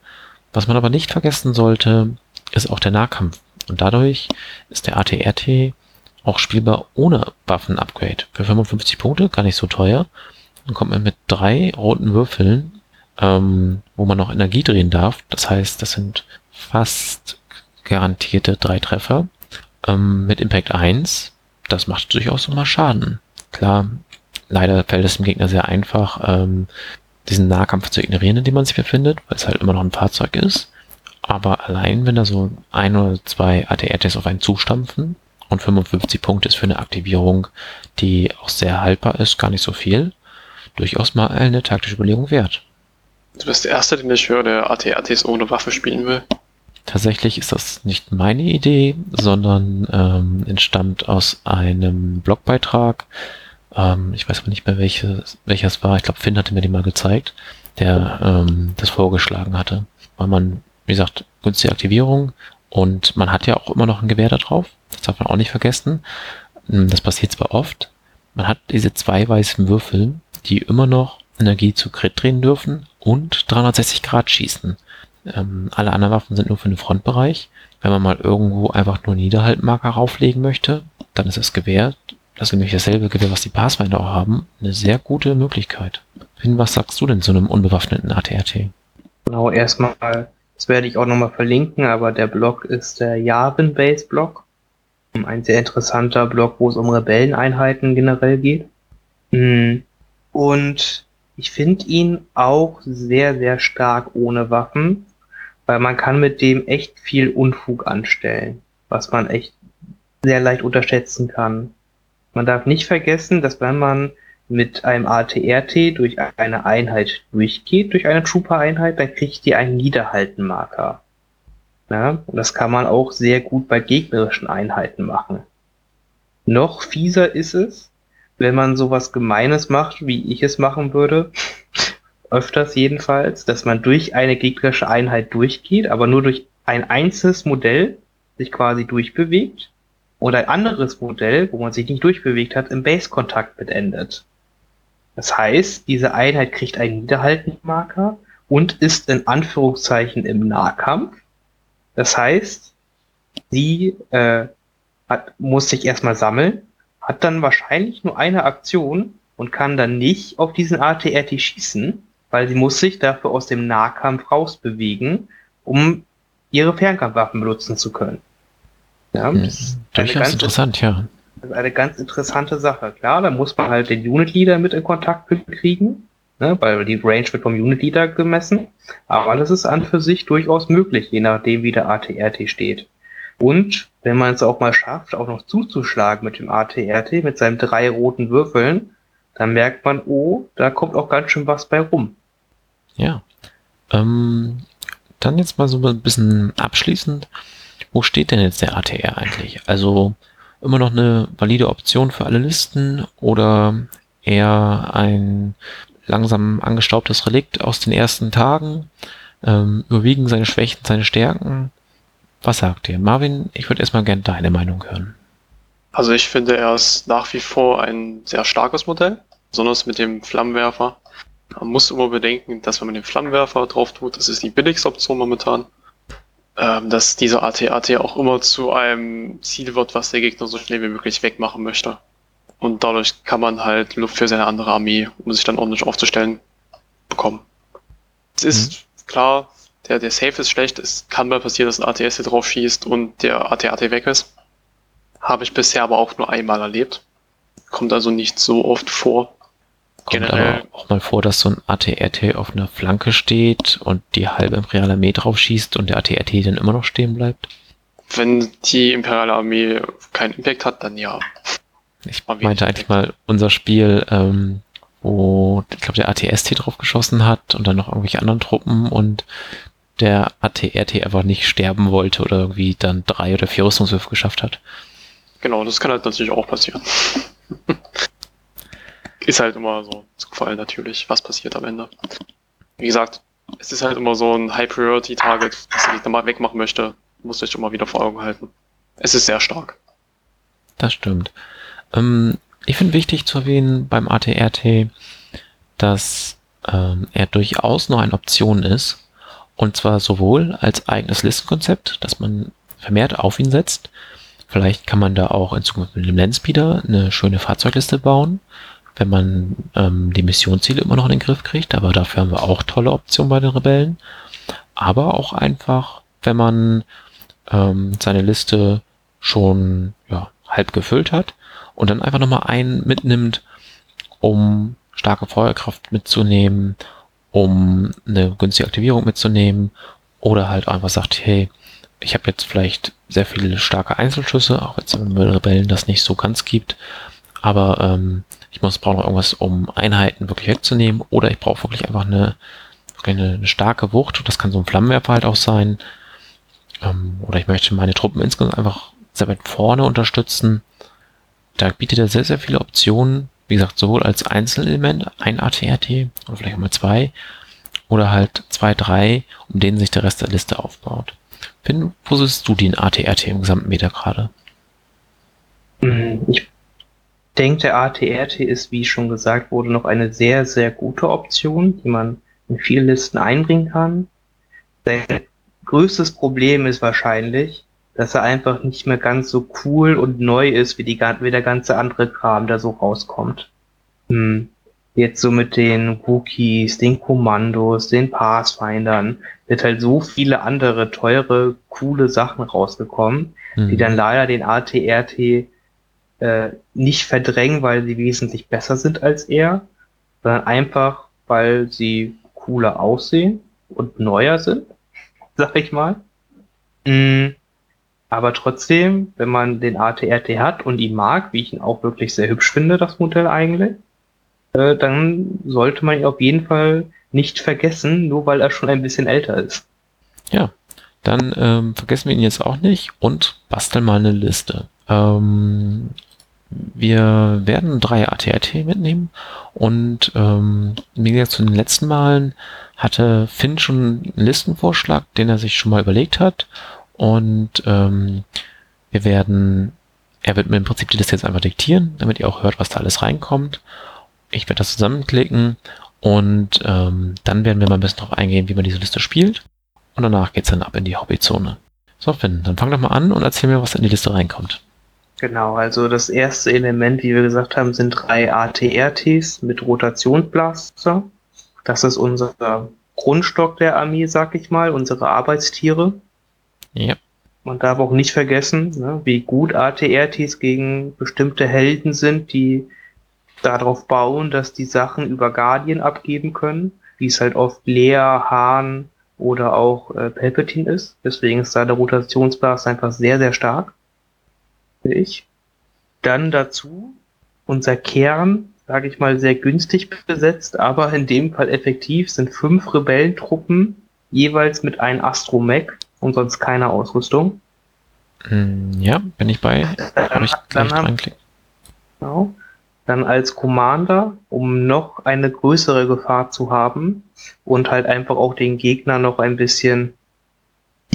Was man aber nicht vergessen sollte, ist auch der Nahkampf. Und dadurch ist der ATRT auch spielbar ohne Waffen-Upgrade. Für 55 Punkte, gar nicht so teuer. Dann kommt man mit drei roten Würfeln, ähm, wo man noch Energie drehen darf. Das heißt, das sind fast garantierte drei Treffer. Ähm, mit Impact 1, das macht durchaus immer Schaden. Klar, leider fällt es dem Gegner sehr einfach, ähm, diesen Nahkampf zu ignorieren, in dem man sich befindet, weil es halt immer noch ein Fahrzeug ist. Aber allein, wenn da so ein oder zwei ATR-Tests auf einen zustampfen und 55 Punkte ist für eine Aktivierung, die auch sehr haltbar ist, gar nicht so viel, durchaus mal eine taktische Überlegung wert. Du bist der Erste, den ich höre, der AT-ATs ohne Waffe spielen will. Tatsächlich ist das nicht meine Idee, sondern ähm, entstammt aus einem Blogbeitrag. Ähm, ich weiß aber nicht mehr, welches, welches war. Ich glaube, Finn hatte mir den mal gezeigt, der ähm, das vorgeschlagen hatte. Weil man, wie gesagt, günstige Aktivierung und man hat ja auch immer noch ein Gewehr da drauf. Das darf man auch nicht vergessen. Hm, das passiert zwar oft. Man hat diese zwei weißen Würfel, die immer noch Energie zu Crit drehen dürfen und 360 Grad schießen. Ähm, alle anderen Waffen sind nur für den Frontbereich. Wenn man mal irgendwo einfach nur Niederhaltmarker rauflegen möchte, dann ist das Gewehr, das ist nämlich dasselbe Gewehr, was die Pathfinder auch haben, eine sehr gute Möglichkeit. Finn, was sagst du denn zu einem unbewaffneten ATRT? Genau, erstmal, das werde ich auch nochmal verlinken, aber der Blog ist der Yavin Base Blog. Ein sehr interessanter Blog, wo es um Rebelleneinheiten generell geht. Hm. Und ich finde ihn auch sehr, sehr stark ohne Waffen weil man kann mit dem echt viel Unfug anstellen, was man echt sehr leicht unterschätzen kann. Man darf nicht vergessen, dass wenn man mit einem ATRT durch eine Einheit durchgeht, durch eine Trooper-Einheit, dann kriegt die einen Niederhaltenmarker. Ja, und das kann man auch sehr gut bei gegnerischen Einheiten machen. Noch fieser ist es, wenn man sowas Gemeines macht, wie ich es machen würde, öfters jedenfalls, dass man durch eine gegnerische Einheit durchgeht, aber nur durch ein einzelnes Modell sich quasi durchbewegt und ein anderes Modell, wo man sich nicht durchbewegt hat, im Base-Kontakt beendet. Das heißt, diese Einheit kriegt einen Niederhaltenmarker und ist in Anführungszeichen im Nahkampf. Das heißt, sie äh, hat, muss sich erstmal sammeln, hat dann wahrscheinlich nur eine Aktion und kann dann nicht auf diesen ATRT schießen, weil sie muss sich dafür aus dem Nahkampf rausbewegen, um ihre Fernkampfwaffen benutzen zu können. Ja, das ist durchaus interessant, ja. Das ist eine ganz interessante Sache. Klar, da muss man halt den Unit Leader mit in Kontakt kriegen, ne, weil die Range wird vom Unit Leader gemessen. Aber das ist an für sich durchaus möglich, je nachdem, wie der ATRT steht. Und wenn man es auch mal schafft, auch noch zuzuschlagen mit dem ATRT, mit seinen drei roten Würfeln, dann merkt man, oh, da kommt auch ganz schön was bei rum. Ja. Ähm, dann jetzt mal so ein bisschen abschließend. Wo steht denn jetzt der ATR eigentlich? Also immer noch eine valide Option für alle Listen oder eher ein langsam angestaubtes Relikt aus den ersten Tagen? Ähm, überwiegen seine Schwächen, seine Stärken? Was sagt ihr? Marvin, ich würde erstmal gerne deine Meinung hören. Also ich finde, er ist nach wie vor ein sehr starkes Modell, besonders mit dem Flammenwerfer. Man muss immer bedenken, dass wenn man den Flammenwerfer drauf tut, das ist die billigste Option momentan, ähm, dass dieser AT-AT auch immer zu einem Ziel wird, was der Gegner so schnell wie möglich wegmachen möchte. Und dadurch kann man halt Luft für seine andere Armee, um sich dann ordentlich aufzustellen, bekommen. Es ist mhm. klar, der, der Safe ist schlecht, es kann mal passieren, dass ein ATS hier drauf schießt und der AT-AT weg ist. Habe ich bisher aber auch nur einmal erlebt. Kommt also nicht so oft vor. Kommt Generell. aber auch mal vor, dass so ein ATRT auf einer Flanke steht und die halbe Imperiale Armee drauf schießt und der ATRT dann immer noch stehen bleibt? Wenn die Imperiale Armee keinen Impact hat, dann ja. Ich meinte eigentlich mal unser Spiel, ähm, wo ich glaube der ATST drauf geschossen hat und dann noch irgendwelche anderen Truppen und der ATRT einfach nicht sterben wollte oder irgendwie dann drei oder vier Rüstungswürfe geschafft hat. Genau, das kann halt natürlich auch passieren. ist halt immer so Zufall natürlich, was passiert am Ende. Wie gesagt, es ist halt immer so ein High-Priority-Target, das ich nochmal wegmachen möchte. Muss ich immer wieder vor Augen halten. Es ist sehr stark. Das stimmt. Ähm, ich finde wichtig zu erwähnen beim ATRT, dass ähm, er durchaus noch eine Option ist. Und zwar sowohl als eigenes Listenkonzept, dass man vermehrt auf ihn setzt, Vielleicht kann man da auch in Zukunft mit dem Landspeeder eine schöne Fahrzeugliste bauen, wenn man ähm, die Missionsziele immer noch in den Griff kriegt. Aber dafür haben wir auch tolle Optionen bei den Rebellen. Aber auch einfach, wenn man ähm, seine Liste schon ja, halb gefüllt hat und dann einfach nochmal einen mitnimmt, um starke Feuerkraft mitzunehmen, um eine günstige Aktivierung mitzunehmen oder halt einfach sagt, hey, ich habe jetzt vielleicht sehr viele starke Einzelschüsse, auch wenn mit Rebellen das nicht so ganz gibt, aber ähm, ich muss brauche noch irgendwas, um Einheiten wirklich wegzunehmen oder ich brauche wirklich einfach eine, wirklich eine, eine starke Wucht, das kann so ein Flammenwerfer halt auch sein, ähm, oder ich möchte meine Truppen insgesamt einfach sehr weit vorne unterstützen. Da bietet er sehr, sehr viele Optionen, wie gesagt, sowohl als Einzelelement, ein ATRT oder vielleicht auch mal zwei, oder halt zwei, drei, um denen sich der Rest der Liste aufbaut. Finn, wo siehst du den ATRT im gesamten Meter gerade? Hm, ich denke, der ATRT ist, wie schon gesagt wurde, noch eine sehr, sehr gute Option, die man in viele Listen einbringen kann. Sein größtes Problem ist wahrscheinlich, dass er einfach nicht mehr ganz so cool und neu ist, wie, die, wie der ganze andere Kram, der so rauskommt. Hm. Jetzt so mit den Wookies, den Kommandos, den Pathfindern, wird halt so viele andere teure, coole Sachen rausgekommen, mhm. die dann leider den ATRT äh, nicht verdrängen, weil sie wesentlich besser sind als er, sondern einfach, weil sie cooler aussehen und neuer sind, sag ich mal. Mhm. Aber trotzdem, wenn man den ATRT hat und ihn mag, wie ich ihn auch wirklich sehr hübsch finde, das Modell eigentlich, äh, dann sollte man ihn auf jeden Fall nicht vergessen, nur weil er schon ein bisschen älter ist. Ja, dann ähm, vergessen wir ihn jetzt auch nicht und basteln mal eine Liste. Ähm, wir werden drei ATRT mitnehmen und ähm, wie gesagt, zu den letzten Malen hatte Finn schon einen Listenvorschlag, den er sich schon mal überlegt hat und ähm, wir werden, er wird mir im Prinzip die Liste jetzt einfach diktieren, damit ihr auch hört, was da alles reinkommt. Ich werde das zusammenklicken und ähm, dann werden wir mal ein bisschen darauf eingehen, wie man diese Liste spielt. Und danach geht's dann ab in die Hobbyzone. So, Finn, dann fang doch mal an und erzähl mir, was in die Liste reinkommt. Genau, also das erste Element, wie wir gesagt haben, sind drei ATRTs mit Rotationsblaster. Das ist unser Grundstock der Armee, sag ich mal, unsere Arbeitstiere. Ja. Man darf auch nicht vergessen, ne, wie gut ATRTs gegen bestimmte Helden sind, die darauf bauen, dass die Sachen über Guardian abgeben können, wie es halt oft Lea, Hahn oder auch äh, Palpatine ist. Deswegen ist da der Rotationsblast einfach sehr, sehr stark. Ich. Dann dazu unser Kern, sage ich mal, sehr günstig besetzt, aber in dem Fall effektiv sind fünf Rebellentruppen jeweils mit einem Astromech und sonst keine Ausrüstung. Hm, ja, bin ich bei. Kann ich dann, genau. dann als Commander, um noch eine größere Gefahr zu haben und halt einfach auch den Gegner noch ein bisschen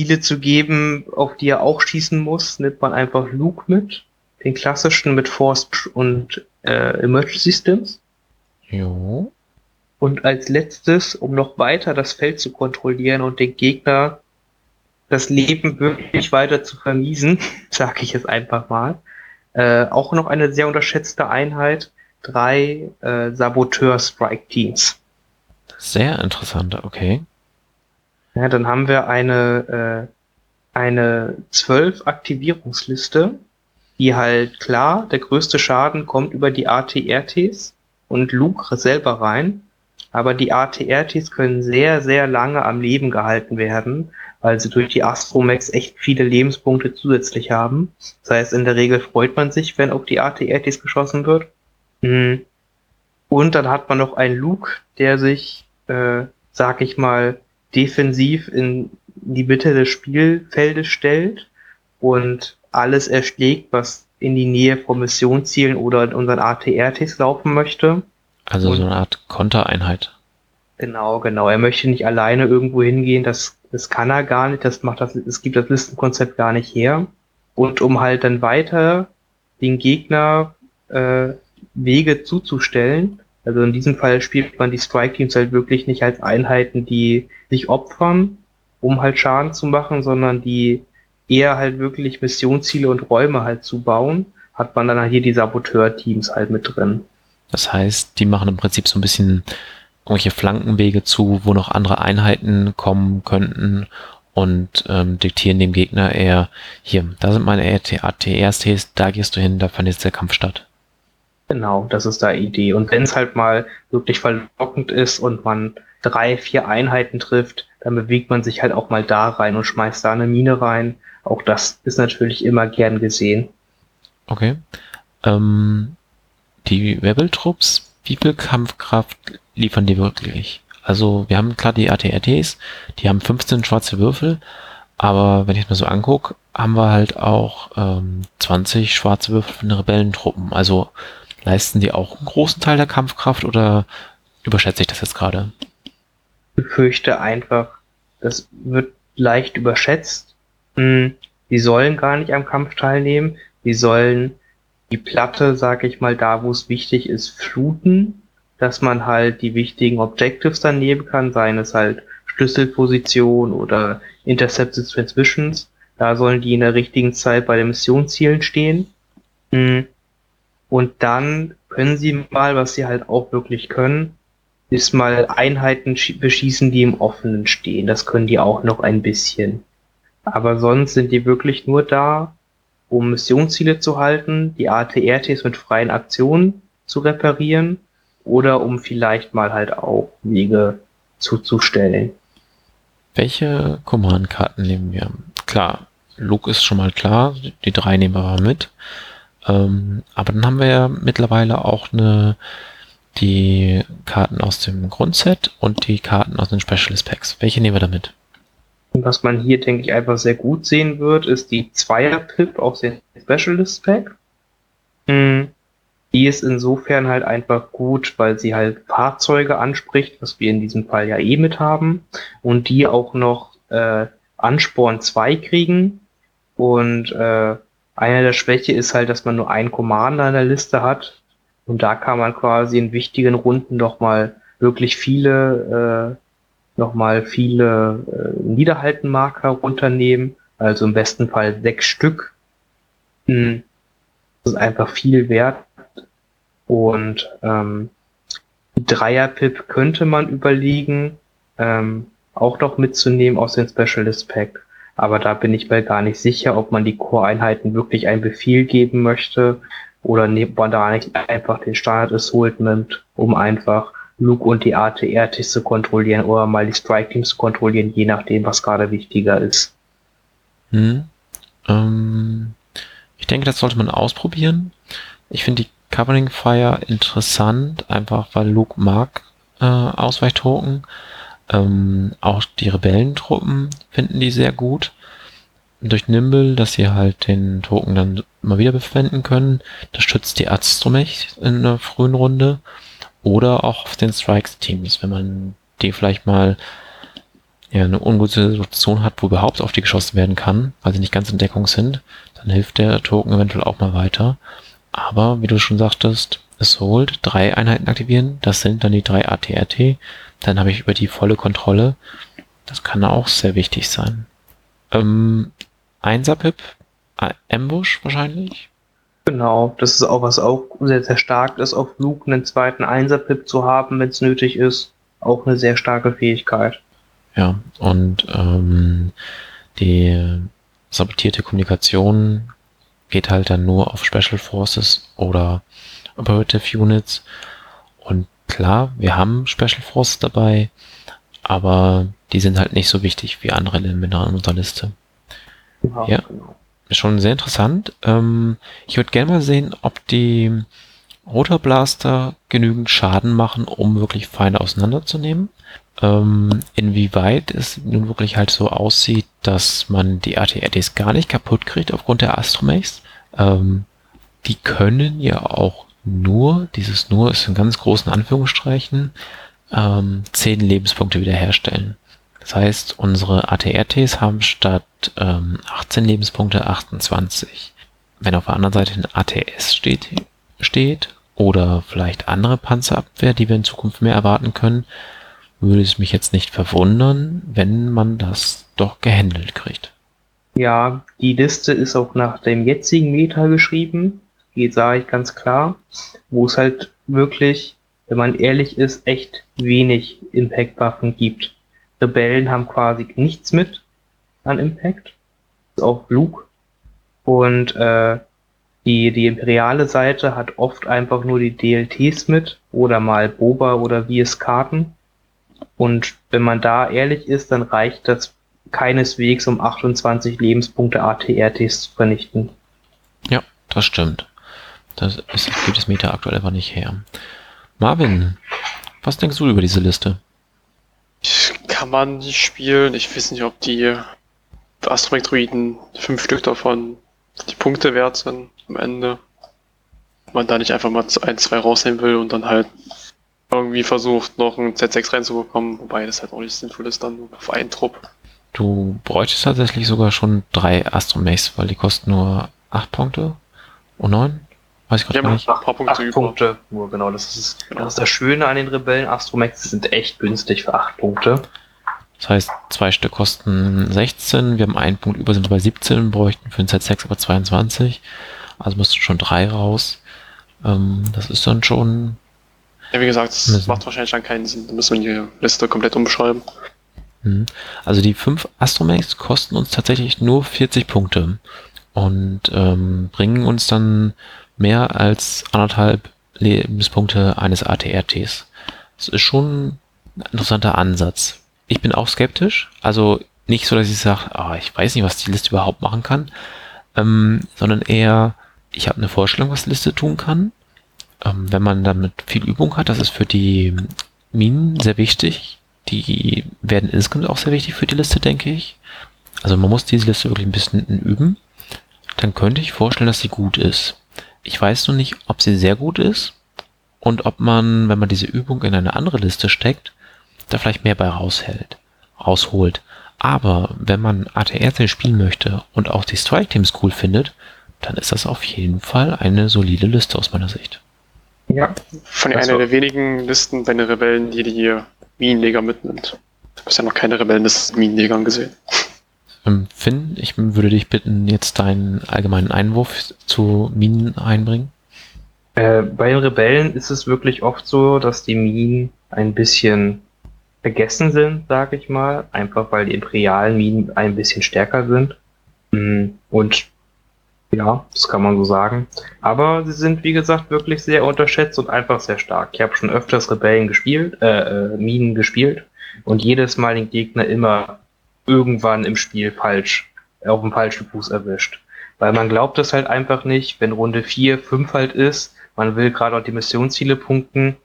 Ziele zu geben, auf die er auch schießen muss, nimmt man einfach Luke mit. Den klassischen mit Force und äh, Emergency Systems. Jo. Und als letztes, um noch weiter das Feld zu kontrollieren und den Gegner das Leben wirklich weiter zu vermiesen, sage ich es einfach mal. Äh, auch noch eine sehr unterschätzte Einheit, drei äh, Saboteur-Strike-Teams. Sehr interessant, okay. Ja, dann haben wir eine, äh, eine zwölf Aktivierungsliste, die halt klar, der größte Schaden kommt über die ATRTs und Luke selber rein. Aber die ATRTs können sehr, sehr lange am Leben gehalten werden, weil sie durch die Astromex echt viele Lebenspunkte zusätzlich haben. Das heißt, in der Regel freut man sich, wenn auf die ATRTs geschossen wird. Mhm. Und dann hat man noch einen Luke, der sich, äh, sag ich mal, defensiv in die Mitte des Spielfeldes stellt und alles erschlägt, was in die Nähe von Missionszielen oder in unseren ATRTs laufen möchte. Also und so eine Art Kontereinheit. Genau, genau. Er möchte nicht alleine irgendwo hingehen, das, das kann er gar nicht, das macht das, es gibt das Listenkonzept gar nicht her. Und um halt dann weiter den Gegner äh, Wege zuzustellen, also in diesem Fall spielt man die Strike Teams halt wirklich nicht als Einheiten, die sich opfern, um halt Schaden zu machen, sondern die eher halt wirklich Missionsziele und Räume halt zu bauen, hat man dann halt hier die Saboteur-Teams halt mit drin. Das heißt, die machen im Prinzip so ein bisschen irgendwelche Flankenwege zu, wo noch andere Einheiten kommen könnten und ähm, diktieren dem Gegner eher, hier, da sind meine ATRTs, da gehst du hin, da fand jetzt der Kampf statt. Genau, das ist da Idee. Und wenn es halt mal wirklich verlockend ist und man drei, vier Einheiten trifft, dann bewegt man sich halt auch mal da rein und schmeißt da eine Mine rein. Auch das ist natürlich immer gern gesehen. Okay. Ähm, die Rebel-Trupps, wie viel Kampfkraft liefern die wirklich? Also wir haben klar die ATRTs, die haben 15 schwarze Würfel, aber wenn ich es mir so angucke, haben wir halt auch ähm, 20 schwarze Würfel von den Rebellentruppen. Also leisten die auch einen großen Teil der Kampfkraft oder überschätze ich das jetzt gerade? Ich befürchte einfach, das wird leicht überschätzt. Hm, die sollen gar nicht am Kampf teilnehmen. Die sollen die Platte, sag ich mal, da wo es wichtig ist, fluten, dass man halt die wichtigen Objectives daneben kann, seien es halt Schlüsselposition oder Intercepted Transmissions. Da sollen die in der richtigen Zeit bei den Missionszielen stehen. Und dann können sie mal, was sie halt auch wirklich können, ist mal Einheiten beschießen, die im Offenen stehen. Das können die auch noch ein bisschen. Aber sonst sind die wirklich nur da, um Missionsziele zu halten, die ATRTs mit freien Aktionen zu reparieren oder um vielleicht mal halt auch Wege zuzustellen. Welche Command-Karten nehmen wir? Klar, Luke ist schon mal klar, die drei nehmen wir mal mit. Ähm, aber dann haben wir ja mittlerweile auch eine, die Karten aus dem Grundset und die Karten aus den Specialist Packs. Welche nehmen wir damit? Was man hier, denke ich, einfach sehr gut sehen wird, ist die Zweier-Pip aus dem Specialist Pack. Hm. Die ist insofern halt einfach gut, weil sie halt Fahrzeuge anspricht, was wir in diesem Fall ja eh mit haben, und die auch noch äh, Ansporn 2 kriegen. Und äh, eine der Schwäche ist halt, dass man nur einen Commander in der Liste hat. Und da kann man quasi in wichtigen Runden doch mal wirklich viele äh, nochmal viele äh, Niederhaltenmarker runternehmen, also im besten Fall sechs Stück. Hm. Das ist einfach viel wert. Und ähm, Dreier-Pip könnte man überlegen, ähm, auch noch mitzunehmen aus dem Specialist Pack. Aber da bin ich mir gar nicht sicher, ob man die Core-Einheiten wirklich einen Befehl geben möchte oder nimmt man da nicht einfach den Standard Assault nimmt, um einfach Luke und die ATR-Teams zu kontrollieren oder mal die Strike-Teams zu kontrollieren, je nachdem, was gerade wichtiger ist. Hm. Ähm, ich denke, das sollte man ausprobieren. Ich finde die Covering Fire interessant, einfach weil Luke mag äh, Ausweichtoken. Ähm, auch die Rebellentruppen finden die sehr gut. Durch Nimble, dass sie halt den Token dann immer wieder befenden können. Das schützt die Astromech in der frühen Runde. Oder auch auf den Strikes-Teams, wenn man die vielleicht mal ja, eine ungute Situation hat, wo überhaupt auf die geschossen werden kann, weil sie nicht ganz in Deckung sind, dann hilft der Token eventuell auch mal weiter. Aber wie du schon sagtest, Assault, drei Einheiten aktivieren, das sind dann die drei ATRT, dann habe ich über die volle Kontrolle. Das kann auch sehr wichtig sein. Ähm, Einser-Pip, Ambush wahrscheinlich. Genau, das ist auch was auch sehr, sehr stark ist, auf Luke einen zweiten Einser-Pip zu haben, wenn es nötig ist. Auch eine sehr starke Fähigkeit. Ja, und ähm, die sabotierte Kommunikation geht halt dann nur auf Special Forces oder Operative Units. Und klar, wir haben Special Forces dabei, aber die sind halt nicht so wichtig wie andere Elemente in unserer Liste. Ja, ja. Genau schon sehr interessant. Ähm, ich würde gerne mal sehen, ob die Rotorblaster genügend Schaden machen, um wirklich Feinde auseinanderzunehmen. Ähm, inwieweit es nun wirklich halt so aussieht, dass man die ATRDs gar nicht kaputt kriegt aufgrund der Astromechs. Ähm, die können ja auch nur, dieses nur ist in ganz großen Anführungsstreichen, ähm, 10 Lebenspunkte wiederherstellen. Das heißt, unsere ATRTs haben statt ähm, 18 Lebenspunkte 28. Wenn auf der anderen Seite ein ATS steht, steht oder vielleicht andere Panzerabwehr, die wir in Zukunft mehr erwarten können, würde es mich jetzt nicht verwundern, wenn man das doch gehandelt kriegt. Ja, die Liste ist auch nach dem jetzigen Meta geschrieben. Geht, sage ich ganz klar. Wo es halt wirklich, wenn man ehrlich ist, echt wenig Impact-Waffen gibt. Rebellen haben quasi nichts mit an Impact. Auch Luke. Und äh, die, die imperiale Seite hat oft einfach nur die DLTs mit oder mal Boba oder VS Karten. Und wenn man da ehrlich ist, dann reicht das keineswegs, um 28 Lebenspunkte ATRTs zu vernichten. Ja, das stimmt. Das ist, gibt es Meta aktuell einfach nicht her. Marvin, was denkst du über diese Liste? Kann man nicht spielen. Ich weiß nicht, ob die Astromech-Druiden, fünf Stück davon, die Punkte wert sind am Ende. Man da nicht einfach mal ein, zwei rausnehmen will und dann halt irgendwie versucht, noch ein Z6 reinzubekommen, wobei das halt auch nicht sinnvoll ist, dann auf einen Trupp. Du bräuchtest tatsächlich sogar schon drei Astromechs, weil die kosten nur acht Punkte und neun. Weiß ich gerade nicht. Acht, acht Punkte, acht Punkte nur, genau. Das ist, genau. das ist das Schöne an den Rebellen. Astromechs sind echt günstig für acht Punkte. Das heißt, zwei Stück kosten 16, wir haben einen Punkt über, sind bei 17, bräuchten für den Z6 aber 22. Also müssten schon drei raus. Ähm, das ist dann schon. Ja, wie gesagt, das müssen. macht wahrscheinlich dann keinen Sinn. Da müssen wir die Liste komplett umschreiben. Mhm. Also die fünf Astromax kosten uns tatsächlich nur 40 Punkte und ähm, bringen uns dann mehr als anderthalb Lebenspunkte eines ATRTs. Das ist schon ein interessanter Ansatz ich bin auch skeptisch. Also nicht so, dass ich sage, oh, ich weiß nicht, was die Liste überhaupt machen kann, ähm, sondern eher, ich habe eine Vorstellung, was die Liste tun kann. Ähm, wenn man damit viel Übung hat, das ist für die Minen sehr wichtig. Die werden insgesamt auch sehr wichtig für die Liste, denke ich. Also man muss diese Liste wirklich ein bisschen üben. Dann könnte ich vorstellen, dass sie gut ist. Ich weiß nur nicht, ob sie sehr gut ist und ob man, wenn man diese Übung in eine andere Liste steckt, da vielleicht mehr bei raushält, rausholt. Aber wenn man ATRC spielen möchte und auch die Strike Teams cool findet, dann ist das auf jeden Fall eine solide Liste aus meiner Sicht. Ja. Von also, einer der wenigen Listen bei den Rebellen, die die Minenleger mitnimmt. Ich habe bisher noch keine Rebellenliste Minenlegern gesehen. Ähm, Finn, ich würde dich bitten, jetzt deinen allgemeinen Einwurf zu Minen einbringen. Äh, bei den Rebellen ist es wirklich oft so, dass die Minen ein bisschen vergessen sind, sage ich mal, einfach weil die imperialen Minen ein bisschen stärker sind. Mm, und ja, das kann man so sagen. Aber sie sind, wie gesagt, wirklich sehr unterschätzt und einfach sehr stark. Ich habe schon öfters Rebellen gespielt, äh, äh, Minen gespielt und jedes Mal den Gegner immer irgendwann im Spiel falsch, auf dem falschen Fuß erwischt. Weil man glaubt es halt einfach nicht, wenn Runde 4, 5 halt ist, man will gerade auch die Missionsziele punkten,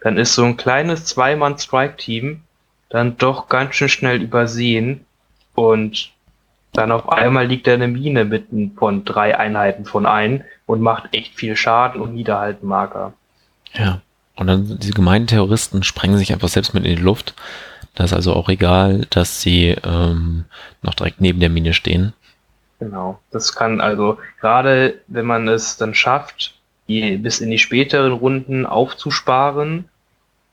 dann ist so ein kleines Zweimann-Strike-Team dann doch ganz schön schnell übersehen und dann auf einmal liegt da eine Mine mitten von drei Einheiten von ein und macht echt viel Schaden und niederhalten Marker. Ja. Und dann diese gemeinen Terroristen sprengen sich einfach selbst mit in die Luft. Da ist also auch egal, dass sie ähm, noch direkt neben der Mine stehen. Genau. Das kann also, gerade wenn man es dann schafft, die bis in die späteren Runden aufzusparen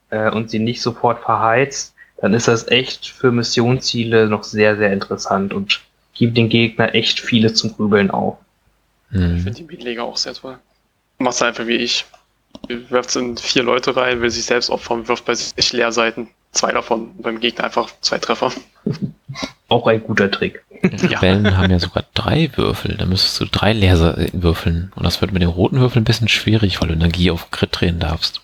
äh, und sie nicht sofort verheizt, dann ist das echt für Missionsziele noch sehr, sehr interessant und gibt den Gegner echt viele zum Grübeln auf. Hm. Ich finde die Beatleger auch sehr toll. Mach's einfach wie ich. Wirft in vier Leute rein, will sich selbst opfern, wirft bei sich Leerseiten. Zwei davon, beim Gegner einfach zwei Treffer. Auch ein guter Trick. Rebellen ja. haben ja sogar drei Würfel. Da müsstest du drei Leerseiten würfeln. Und das wird mit den roten Würfeln ein bisschen schwierig, weil du Energie auf Crit drehen darfst.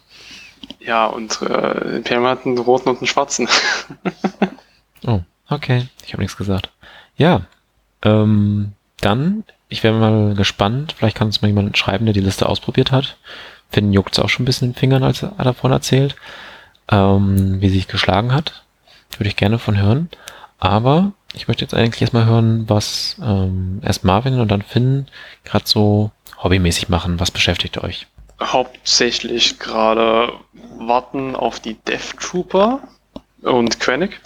Ja, und äh, Imperium hat einen roten und einen schwarzen. oh, okay. Ich habe nichts gesagt. Ja, ähm, dann, ich wäre mal gespannt. Vielleicht kann uns mal jemand schreiben, der die Liste ausprobiert hat. Finn juckt es auch schon ein bisschen in den Fingern, als er davon erzählt, ähm, wie sich geschlagen hat. Würde ich gerne von hören. Aber ich möchte jetzt eigentlich erstmal hören, was ähm, erst Marvin und dann Finn gerade so hobbymäßig machen. Was beschäftigt euch? Hauptsächlich gerade warten auf die Death Trooper und Quenic.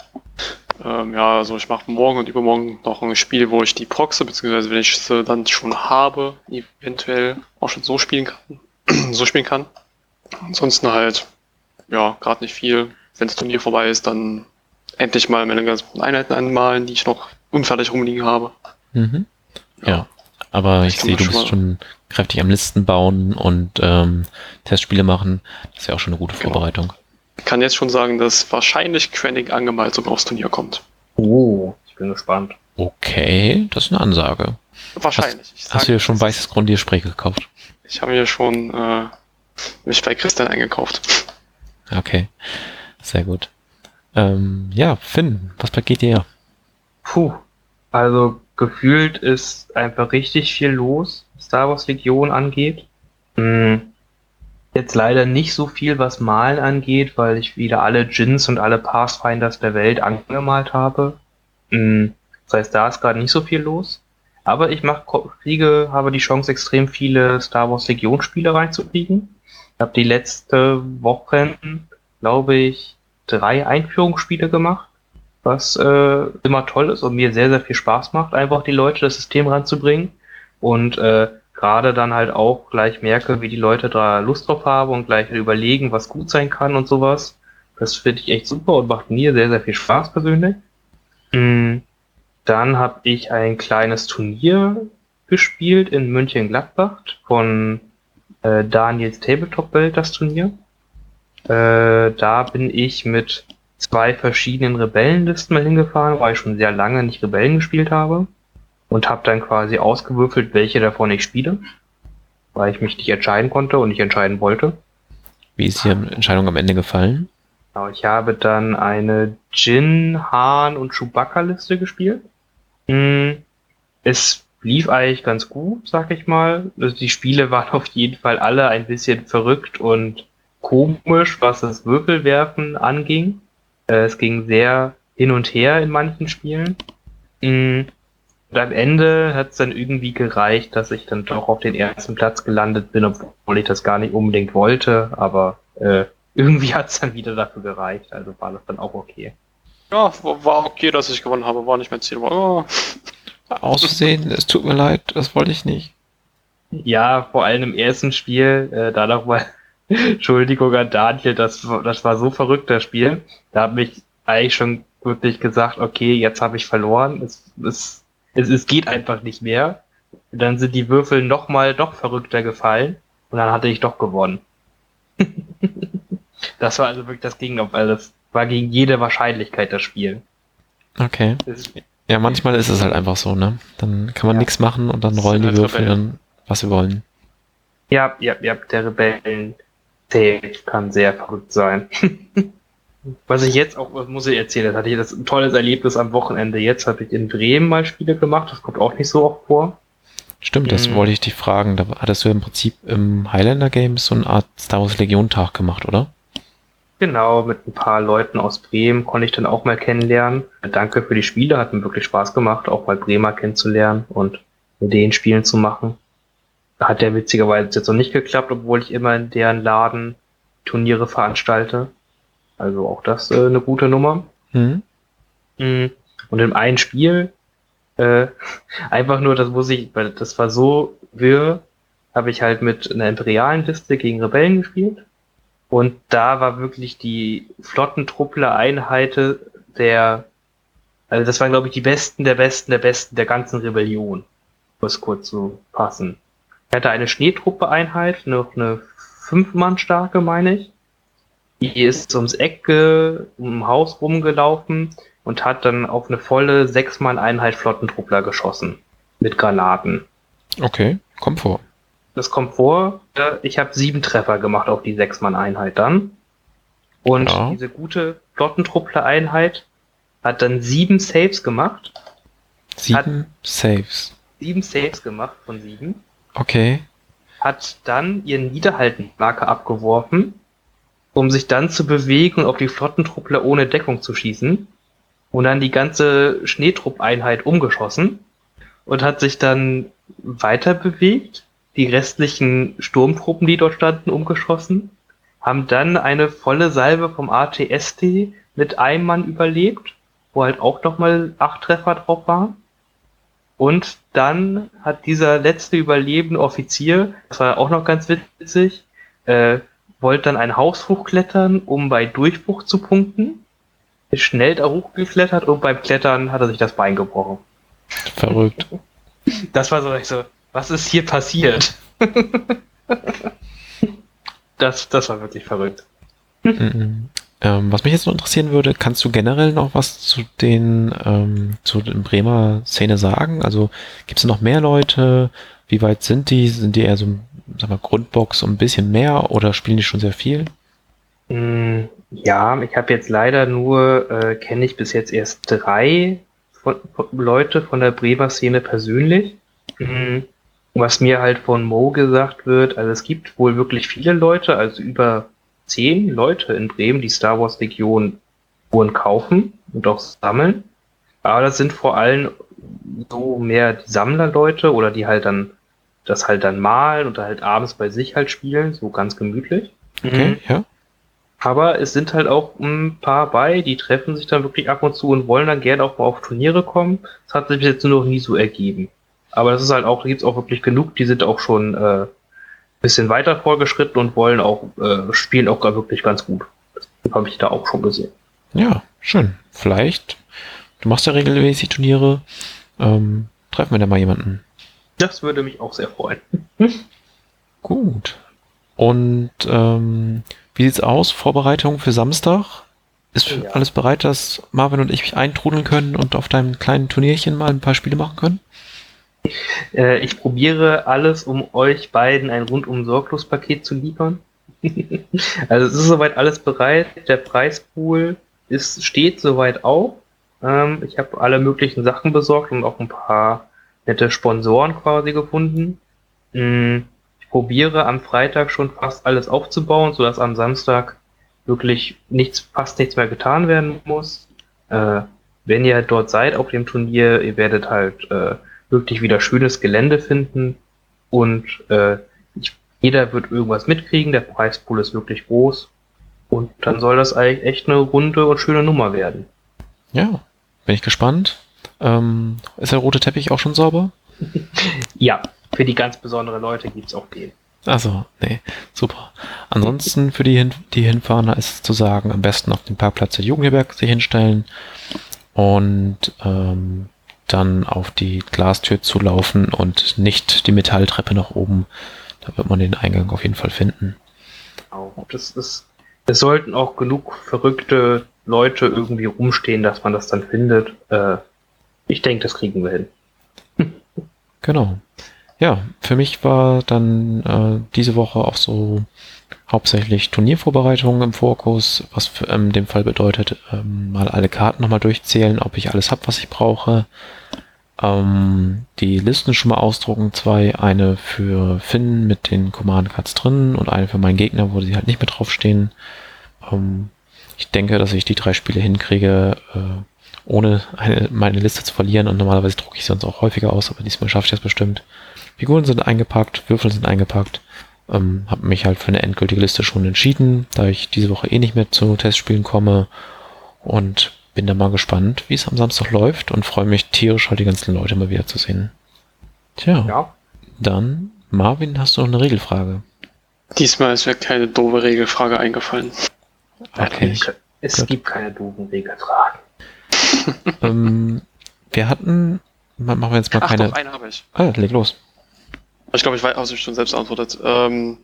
Ähm, ja, also ich mache morgen und übermorgen noch ein Spiel, wo ich die Proxe, beziehungsweise wenn ich sie dann schon habe, eventuell auch schon so spielen kann. so spielen kann. Ansonsten halt, ja, gerade nicht viel. Wenn das Turnier vorbei ist, dann endlich mal meine ganzen Einheiten anmalen, die ich noch unfertig rumliegen habe. Mhm. Ja. Aber ich, ich sehe, du bist schon kräftig am Listen bauen und ähm, Testspiele machen. Das ist ja auch schon eine gute genau. Vorbereitung. Ich kann jetzt schon sagen, dass wahrscheinlich Quenning angemalt sogar aufs Turnier kommt. Oh, ich bin gespannt. Okay, das ist eine Ansage. Wahrscheinlich. Hast, hast du dir schon weißes Grundierspray gekauft? Ich habe mir schon äh, mich bei Christian eingekauft. Okay, sehr gut. Ähm, ja, Finn, was geht dir? Puh, also gefühlt ist einfach richtig viel los, was Star Wars Legion angeht. Hm. Jetzt leider nicht so viel, was Malen angeht, weil ich wieder alle Jins und alle Pathfinders der Welt angemalt habe. Hm. Das heißt, da ist gerade nicht so viel los. Aber ich mach, kriege, habe die Chance, extrem viele Star Wars Legion Spiele reinzukriegen. Ich habe die letzte Woche, glaube ich, drei Einführungsspiele gemacht was äh, immer toll ist und mir sehr, sehr viel Spaß macht, einfach die Leute das System ranzubringen. Und äh, gerade dann halt auch gleich merke, wie die Leute da Lust drauf haben und gleich überlegen, was gut sein kann und sowas. Das finde ich echt super und macht mir sehr, sehr viel Spaß persönlich. Mhm. Dann habe ich ein kleines Turnier gespielt in München-Gladbach von äh, Daniels Tabletop-Welt, das Turnier. Äh, da bin ich mit zwei verschiedenen Rebellenlisten mal hingefahren, weil ich schon sehr lange nicht Rebellen gespielt habe. Und habe dann quasi ausgewürfelt, welche davon ich spiele. Weil ich mich nicht entscheiden konnte und nicht entscheiden wollte. Wie ist die Entscheidung am Ende gefallen? Genau, ich habe dann eine Jin, Hahn und Chewbacca-Liste gespielt. Hm, es lief eigentlich ganz gut, sag ich mal. Also die Spiele waren auf jeden Fall alle ein bisschen verrückt und komisch, was das Würfelwerfen anging. Äh, es ging sehr hin und her in manchen Spielen. Mm, und am Ende hat es dann irgendwie gereicht, dass ich dann doch auf den ersten Platz gelandet bin, obwohl ich das gar nicht unbedingt wollte, aber äh, irgendwie hat es dann wieder dafür gereicht, also war das dann auch okay. Ja, war okay, dass ich gewonnen habe, war nicht mein Ziel. Oh. Auszusehen, es tut mir leid, das wollte ich nicht. Ja, vor allem im ersten Spiel, äh, da nochmal Entschuldigung an Daniel, das, das war so verrückt, das Spiel. Da habe ich eigentlich schon wirklich gesagt, okay, jetzt habe ich verloren. Es, es, es, es geht einfach nicht mehr. Und dann sind die Würfel nochmal doch verrückter gefallen und dann hatte ich doch gewonnen. das war also wirklich das Gegenlauf, also das war gegen jede Wahrscheinlichkeit das Spiel. Okay. Ja, manchmal ist es halt einfach so, ne? Dann kann man ja. nichts machen und dann rollen die Würfel dann, was sie wollen. Ja, ja, ja, der Rebellen Stage kann sehr verrückt sein. Was ich jetzt auch, muss ich erzählen, hatte ich das ein tolles Erlebnis am Wochenende. Jetzt habe ich in Bremen mal Spiele gemacht, das kommt auch nicht so oft vor. Stimmt, das hm. wollte ich dich fragen. Da hattest du im Prinzip im Highlander Games so eine Art Star Wars Legion Tag gemacht, oder? Genau, mit ein paar Leuten aus Bremen konnte ich dann auch mal kennenlernen. Danke für die Spiele, hat mir wirklich Spaß gemacht, auch mal Bremer kennenzulernen und mit denen Spielen zu machen. Hat der witzigerweise jetzt noch nicht geklappt, obwohl ich immer in deren Laden Turniere veranstalte. Also auch das äh, eine gute Nummer. Mhm. Und im einen Spiel, äh, einfach nur, das muss ich, weil das war so wirr, habe ich halt mit einer imperialen Liste gegen Rebellen gespielt. Und da war wirklich die Flottentruppler-Einheit der, also das waren glaube ich die besten der besten der besten der ganzen Rebellion, es kurz zu passen. Er hatte eine Schneetruppe-Einheit, noch eine fünf Mann starke, meine ich. Die ist ums Eck um Haus rumgelaufen und hat dann auf eine volle sechs Mann Einheit Flottentruppler geschossen. Mit Granaten. Okay, kommt vor. Das kommt vor. Ich habe sieben Treffer gemacht auf die sechs Mann Einheit dann. Und ja. diese gute Flottentruppler Einheit hat dann sieben Saves gemacht. Sieben Saves. Sieben Saves gemacht von sieben. Okay. Hat dann ihren Niederhaltenmarker abgeworfen, um sich dann zu bewegen und auf die Flottentruppler ohne Deckung zu schießen. Und dann die ganze Schneetruppeinheit umgeschossen und hat sich dann weiter bewegt, die restlichen Sturmtruppen, die dort standen, umgeschossen, haben dann eine volle Salve vom ATST mit einem Mann überlebt, wo halt auch nochmal acht Treffer drauf waren. Und dann hat dieser letzte überlebende Offizier, das war auch noch ganz witzig, äh, wollte dann ein Haus hochklettern, um bei Durchbruch zu punkten. Ist schnell da hochgeklettert und beim Klettern hat er sich das Bein gebrochen. Verrückt. Das war so, so, was ist hier passiert? das, das war wirklich verrückt. Mhm. Ähm, was mich jetzt noch interessieren würde, kannst du generell noch was zu den ähm, zu den Bremer Szene sagen? Also gibt es noch mehr Leute? Wie weit sind die? Sind die eher so, sag mal, Grundbox und ein bisschen mehr oder spielen die schon sehr viel? Mm, ja, ich habe jetzt leider nur, äh, kenne ich bis jetzt erst drei von, von Leute von der Bremer Szene persönlich. Mhm. Was mir halt von Mo gesagt wird, also es gibt wohl wirklich viele Leute, also über zehn Leute in Bremen, die Star Wars Legion Uhren kaufen und auch sammeln. Aber das sind vor allem so mehr die Sammlerleute oder die halt dann das halt dann malen und halt abends bei sich halt spielen, so ganz gemütlich. Okay, mhm. ja. Aber es sind halt auch ein paar bei, die treffen sich dann wirklich ab und zu und wollen dann gerne auch mal auf Turniere kommen. Das hat sich bis jetzt nur noch nie so ergeben. Aber das ist halt auch, da gibt es auch wirklich genug, die sind auch schon äh, bisschen weiter vorgeschritten und wollen auch, äh, spielen auch gar wirklich ganz gut. Das habe ich da auch schon gesehen. Ja, schön. Vielleicht, du machst ja regelmäßig Turniere, ähm, treffen wir da mal jemanden. Das würde mich auch sehr freuen. Gut. Und ähm, wie sieht's aus? Vorbereitung für Samstag? Ist ja. alles bereit, dass Marvin und ich eintrudeln können und auf deinem kleinen Turnierchen mal ein paar Spiele machen können? Äh, ich probiere alles, um euch beiden ein rundum sorglos Paket zu liefern. also es ist soweit alles bereit. Der Preispool ist, steht soweit auch. Ähm, ich habe alle möglichen Sachen besorgt und auch ein paar nette Sponsoren quasi gefunden. Mm, ich probiere am Freitag schon fast alles aufzubauen, sodass am Samstag wirklich nichts, fast nichts mehr getan werden muss. Äh, wenn ihr dort seid auf dem Turnier, ihr werdet halt äh, wirklich wieder schönes Gelände finden und äh, ich, jeder wird irgendwas mitkriegen, der Preispool ist wirklich groß und dann soll das eigentlich echt eine runde und schöne Nummer werden. Ja, bin ich gespannt. Ähm, ist der rote Teppich auch schon sauber? ja, für die ganz besonderen Leute gibt es auch den. Also, nee, super. Ansonsten für die, Hin die Hinfahrer ist zu sagen, am besten auf dem Parkplatz der Jugendherberg sich hinstellen und ähm, dann auf die Glastür zu laufen und nicht die Metalltreppe nach oben. Da wird man den Eingang auf jeden Fall finden. Das ist, es sollten auch genug verrückte Leute irgendwie rumstehen, dass man das dann findet. Äh, ich denke, das kriegen wir hin. genau. Ja, für mich war dann äh, diese Woche auch so hauptsächlich Turniervorbereitungen im Fokus, was für, in dem Fall bedeutet, ähm, mal alle Karten nochmal durchzählen, ob ich alles habe, was ich brauche. Ähm, die Listen schon mal ausdrucken, zwei, eine für Finn mit den Command Cards drin und eine für meinen Gegner, wo sie halt nicht mehr draufstehen. Ähm, ich denke, dass ich die drei Spiele hinkriege, äh, ohne eine, meine Liste zu verlieren und normalerweise drucke ich sonst auch häufiger aus, aber diesmal schaffe ich das bestimmt. Figuren sind eingepackt, Würfel sind eingepackt. Ähm, habe mich halt für eine endgültige Liste schon entschieden, da ich diese Woche eh nicht mehr zu Testspielen komme und bin da mal gespannt, wie es am Samstag läuft und freue mich tierisch halt die ganzen Leute mal wieder zu sehen. Tja, ja. dann Marvin, hast du noch eine Regelfrage? Diesmal ist mir keine doofe Regelfrage eingefallen. Okay. Es Gut. gibt keine doofen Regelfragen. ähm, wir hatten, machen wir jetzt mal Ach, keine. Doch, eine habe ich. Ah, leg los. Ich glaube, ich weiß, habe schon selbst antwortet. Ähm,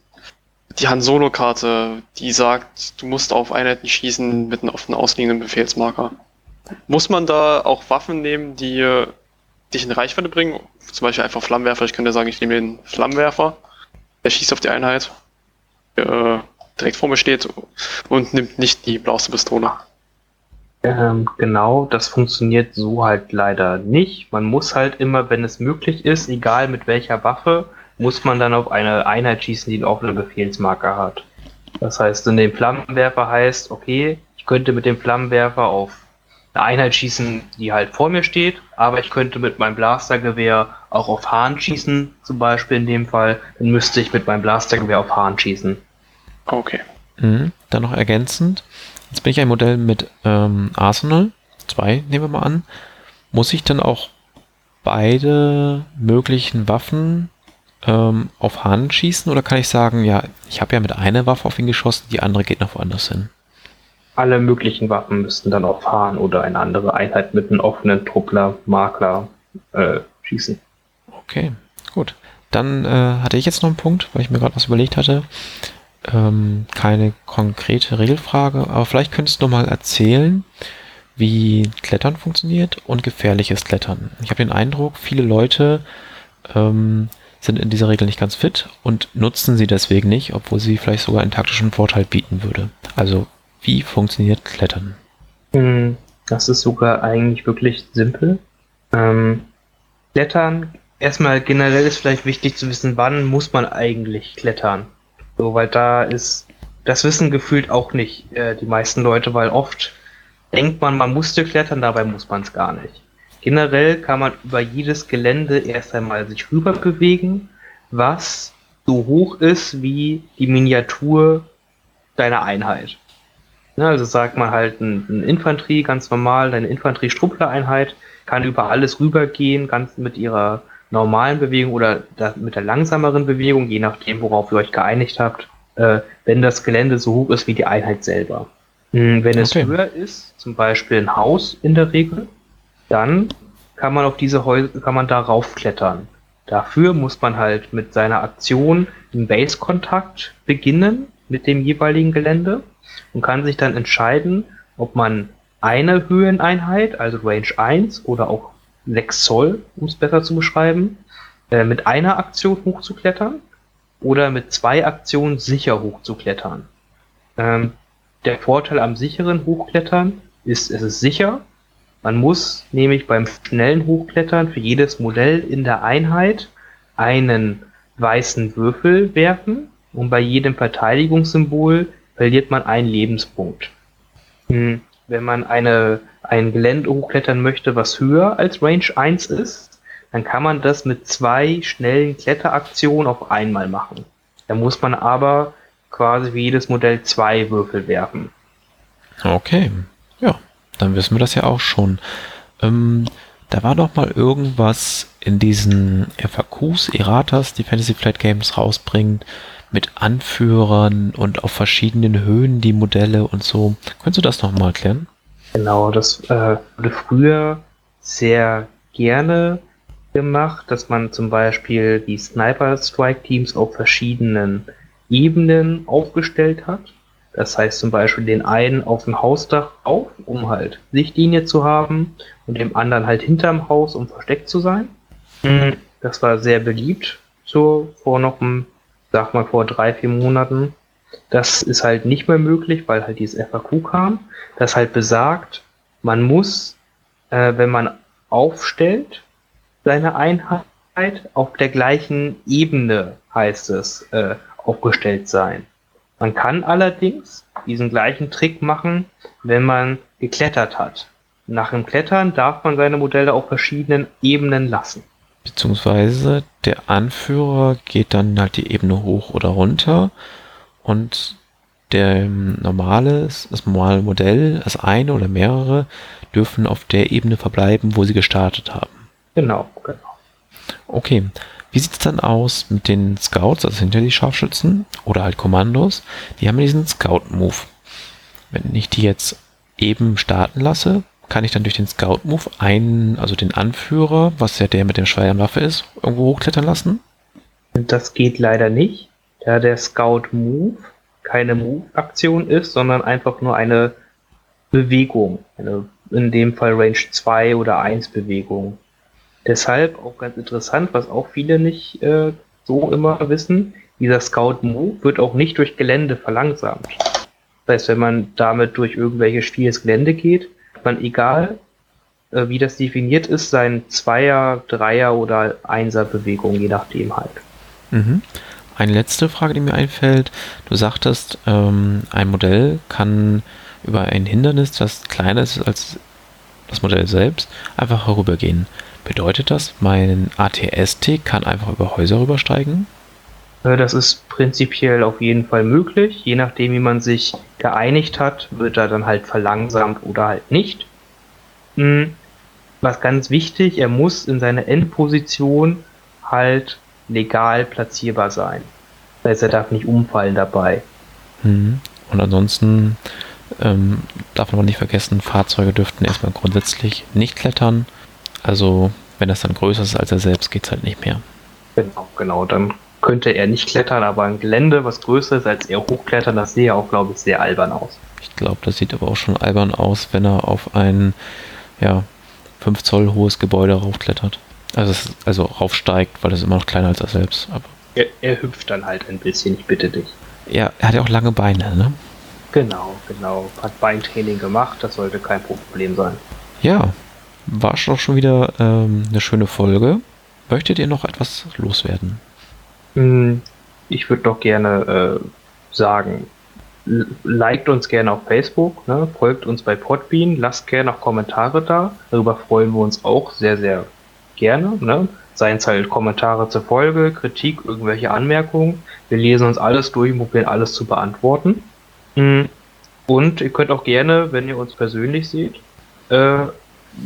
die Han Solo-Karte, die sagt, du musst auf Einheiten schießen mit einem offenen ausliegenden Befehlsmarker. Muss man da auch Waffen nehmen, die äh, dich in Reichweite bringen? Zum Beispiel einfach Flammenwerfer. Ich könnte sagen, ich nehme den Flammenwerfer. Der schießt auf die Einheit, äh, direkt vor mir steht und nimmt nicht die blauste Pistole. Ähm, genau, das funktioniert so halt leider nicht. Man muss halt immer, wenn es möglich ist, egal mit welcher Waffe, muss man dann auf eine Einheit schießen, die einen offenen Befehlsmarker hat. Das heißt, in dem Flammenwerfer heißt, okay, ich könnte mit dem Flammenwerfer auf eine Einheit schießen, die halt vor mir steht, aber ich könnte mit meinem Blastergewehr auch auf Hahn schießen, zum Beispiel in dem Fall, dann müsste ich mit meinem Blastergewehr auf Hahn schießen. Okay. Mhm. Dann noch ergänzend, jetzt bin ich ein Modell mit ähm, Arsenal, zwei nehmen wir mal an. Muss ich dann auch beide möglichen Waffen ähm, auf Hahn schießen oder kann ich sagen, ja, ich habe ja mit einer Waffe auf ihn geschossen, die andere geht noch woanders hin? Alle möglichen Waffen müssten dann auf Hahn oder eine andere Einheit mit einem offenen Truppler, Makler äh, schießen. Okay, gut. Dann äh, hatte ich jetzt noch einen Punkt, weil ich mir gerade was überlegt hatte. Ähm, keine konkrete Regelfrage, aber vielleicht könntest du mal erzählen, wie Klettern funktioniert und gefährliches Klettern. Ich habe den Eindruck, viele Leute ähm, sind in dieser Regel nicht ganz fit und nutzen sie deswegen nicht, obwohl sie vielleicht sogar einen taktischen Vorteil bieten würde. Also, wie funktioniert Klettern? Hm, das ist sogar eigentlich wirklich simpel. Ähm, Klettern, erstmal generell ist vielleicht wichtig zu wissen, wann muss man eigentlich klettern. So, weil da ist das Wissen gefühlt auch nicht äh, die meisten Leute, weil oft denkt man, man musste klettern, dabei muss man es gar nicht. Generell kann man über jedes Gelände erst einmal sich rüber bewegen, was so hoch ist wie die Miniatur deiner Einheit. Ja, also sagt man halt ein, ein Infanterie ganz normal, eine Infanterie-Struppler-Einheit kann über alles rübergehen, ganz mit ihrer normalen Bewegung oder da, mit der langsameren Bewegung, je nachdem, worauf ihr euch geeinigt habt, äh, wenn das Gelände so hoch ist wie die Einheit selber. Hm, wenn es okay. höher ist, zum Beispiel ein Haus in der Regel, dann kann man auf diese Häuser, kann man da raufklettern. Dafür muss man halt mit seiner Aktion einen Base-Kontakt beginnen mit dem jeweiligen Gelände und kann sich dann entscheiden, ob man eine Höheneinheit, also Range 1 oder auch 6 Zoll, um es besser zu beschreiben, äh, mit einer Aktion hochzuklettern oder mit zwei Aktionen sicher hochzuklettern. Ähm, der Vorteil am sicheren Hochklettern ist, es ist sicher. Man muss nämlich beim schnellen Hochklettern für jedes Modell in der Einheit einen weißen Würfel werfen und bei jedem Verteidigungssymbol verliert man einen Lebenspunkt. Hm, wenn man eine, ein Gelände hochklettern möchte, was höher als Range 1 ist, dann kann man das mit zwei schnellen Kletteraktionen auf einmal machen. Da muss man aber quasi wie jedes Modell zwei Würfel werfen. Okay, ja, dann wissen wir das ja auch schon. Ähm, da war doch mal irgendwas in diesen FAQs, Erratas, die Fantasy Flight Games rausbringt, mit Anführern und auf verschiedenen Höhen die Modelle und so. Könntest du das nochmal erklären? Genau, das äh, wurde früher sehr gerne gemacht, dass man zum Beispiel die Sniper Strike Teams auf verschiedenen Ebenen aufgestellt hat. Das heißt zum Beispiel den einen auf dem Hausdach auf, um halt Sichtlinie zu haben und dem anderen halt hinterm Haus, um versteckt zu sein. Mhm. Das war sehr beliebt, so vor noch einem, sag mal vor drei, vier Monaten. Das ist halt nicht mehr möglich, weil halt dieses FAQ kam, das halt besagt, man muss, äh, wenn man aufstellt, seine Einheit auf der gleichen Ebene, heißt es, äh, aufgestellt sein. Man kann allerdings diesen gleichen Trick machen, wenn man geklettert hat. Nach dem Klettern darf man seine Modelle auf verschiedenen Ebenen lassen. Beziehungsweise der Anführer geht dann halt die Ebene hoch oder runter und der normale, das normale Modell, das eine oder mehrere, dürfen auf der Ebene verbleiben, wo sie gestartet haben. Genau, genau. Okay, wie sieht es dann aus mit den Scouts, also hinter die Scharfschützen oder halt Kommandos? Die haben diesen Scout-Move. Wenn ich die jetzt eben starten lasse, kann ich dann durch den Scout-Move einen, also den Anführer, was ja der mit der schweren Waffe ist, irgendwo hochklettern lassen? Das geht leider nicht, da der Scout-Move keine Move-Aktion ist, sondern einfach nur eine Bewegung. Eine, in dem Fall Range 2 oder 1 Bewegung. Deshalb auch ganz interessant, was auch viele nicht äh, so immer wissen, dieser Scout Move wird auch nicht durch Gelände verlangsamt. Das heißt, wenn man damit durch irgendwelche schwieriges Gelände geht, man egal äh, wie das definiert ist, sein Zweier, Dreier oder Einser Bewegung, je nachdem halt. Mhm. Eine letzte Frage, die mir einfällt. Du sagtest, ähm, ein Modell kann über ein Hindernis, das kleiner ist als das Modell selbst, einfach herübergehen. Bedeutet das, mein ATST kann einfach über Häuser rübersteigen? Äh, das ist prinzipiell auf jeden Fall möglich. Je nachdem, wie man sich geeinigt hat, wird er dann halt verlangsamt oder halt nicht. Hm, was ganz wichtig, er muss in seiner Endposition halt legal platzierbar sein. Das heißt, er darf nicht umfallen dabei. Mhm. Und ansonsten ähm, darf man nicht vergessen, Fahrzeuge dürften erstmal grundsätzlich nicht klettern. Also Wenn das dann größer ist als er selbst, geht es halt nicht mehr. Genau, genau. Dann könnte er nicht klettern, aber ein Gelände, was größer ist als er hochklettern, das sehe auch, glaube ich, sehr albern aus. Ich glaube, das sieht aber auch schon albern aus, wenn er auf ein ja, 5 Zoll hohes Gebäude raufklettert. Also, es, also raufsteigt, weil es immer noch kleiner als er selbst. Aber er, er, hüpft dann halt ein bisschen, ich bitte dich. Ja, er hat ja auch lange Beine, ne? Genau, genau. Hat Beintraining gemacht, das sollte kein Problem sein. Ja, war doch schon wieder ähm, eine schöne Folge. Möchtet ihr noch etwas loswerden? Hm, ich würde doch gerne äh, sagen, liked uns gerne auf Facebook, ne? folgt uns bei Podbean, lasst gerne auch Kommentare da. Darüber freuen wir uns auch sehr, sehr gerne. Ne? Seien es halt Kommentare zur Folge, Kritik, irgendwelche Anmerkungen. Wir lesen uns alles durch und probieren alles zu beantworten. Hm, und ihr könnt auch gerne, wenn ihr uns persönlich seht, äh,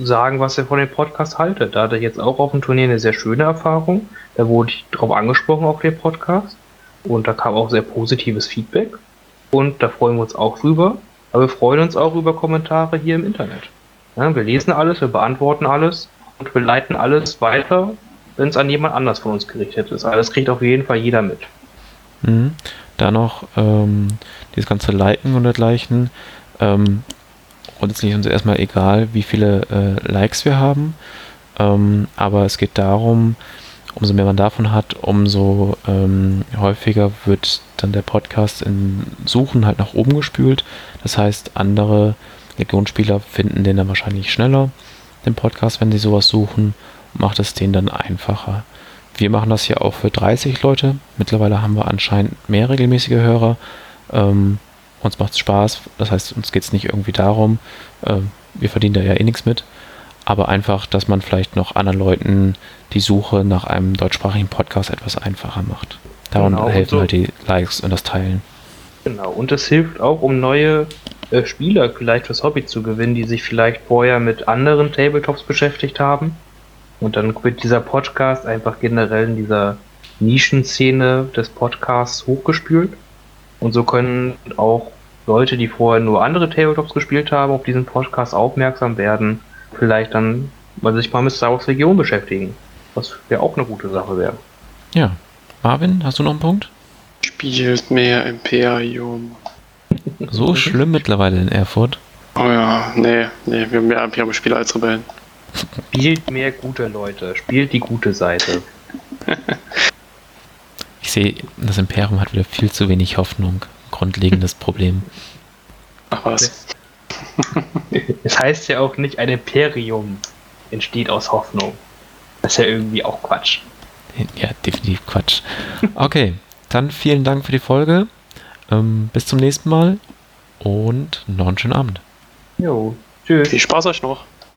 sagen, was ihr von dem Podcast haltet. Da hatte ich jetzt auch auf dem Turnier eine sehr schöne Erfahrung. Da wurde ich drauf angesprochen auf den Podcast. Und da kam auch sehr positives Feedback. Und da freuen wir uns auch drüber. Aber wir freuen uns auch über Kommentare hier im Internet. Ja, wir lesen alles, wir beantworten alles und wir leiten alles weiter, wenn es an jemand anders von uns gerichtet ist. Also das kriegt auf jeden Fall jeder mit. Mhm. Da noch ähm, dieses ganze Liken und dergleichen. Ähm, grundsätzlich ist uns erstmal egal, wie viele äh, Likes wir haben. Ähm, aber es geht darum, umso mehr man davon hat, umso ähm, häufiger wird dann der Podcast in Suchen halt nach oben gespült. Das heißt, andere Legionsspieler finden den dann wahrscheinlich schneller, den Podcast, wenn sie sowas suchen, macht es denen dann einfacher. Wir machen das hier auch für 30 Leute. Mittlerweile haben wir anscheinend mehr regelmäßige Hörer. Ähm, uns macht es Spaß. Das heißt, uns geht es nicht irgendwie darum, äh, wir verdienen da ja eh nichts mit, aber einfach, dass man vielleicht noch anderen Leuten die Suche nach einem deutschsprachigen Podcast etwas einfacher macht. Darum genau, helfen so. halt die Likes und das Teilen. Genau, und es hilft auch, um neue äh, Spieler vielleicht fürs Hobby zu gewinnen, die sich vielleicht vorher mit anderen Tabletops beschäftigt haben. Und dann wird dieser Podcast einfach generell in dieser Nischenszene des Podcasts hochgespült. Und so können auch Leute, die vorher nur andere Tabletops gespielt haben, auf diesen Podcast aufmerksam werden, vielleicht dann weil sich mal mit Star Wars Region beschäftigen. Was ja auch eine gute Sache wäre. Ja. Marvin, hast du noch einen Punkt? Spielt mehr Imperium. So schlimm mittlerweile in Erfurt. Oh ja, nee, nee, wir haben mehr Imperium-Spieler als Rebellen. Spielt mehr gute Leute, spielt die gute Seite. Ich sehe, das Imperium hat wieder viel zu wenig Hoffnung. Grundlegendes Problem. Ach was. Es heißt ja auch nicht, ein Imperium entsteht aus Hoffnung. Das ist ja irgendwie auch Quatsch. Ja, definitiv Quatsch. Okay, dann vielen Dank für die Folge. Ähm, bis zum nächsten Mal und noch einen schönen Abend. Jo, tschüss. Viel Spaß euch noch.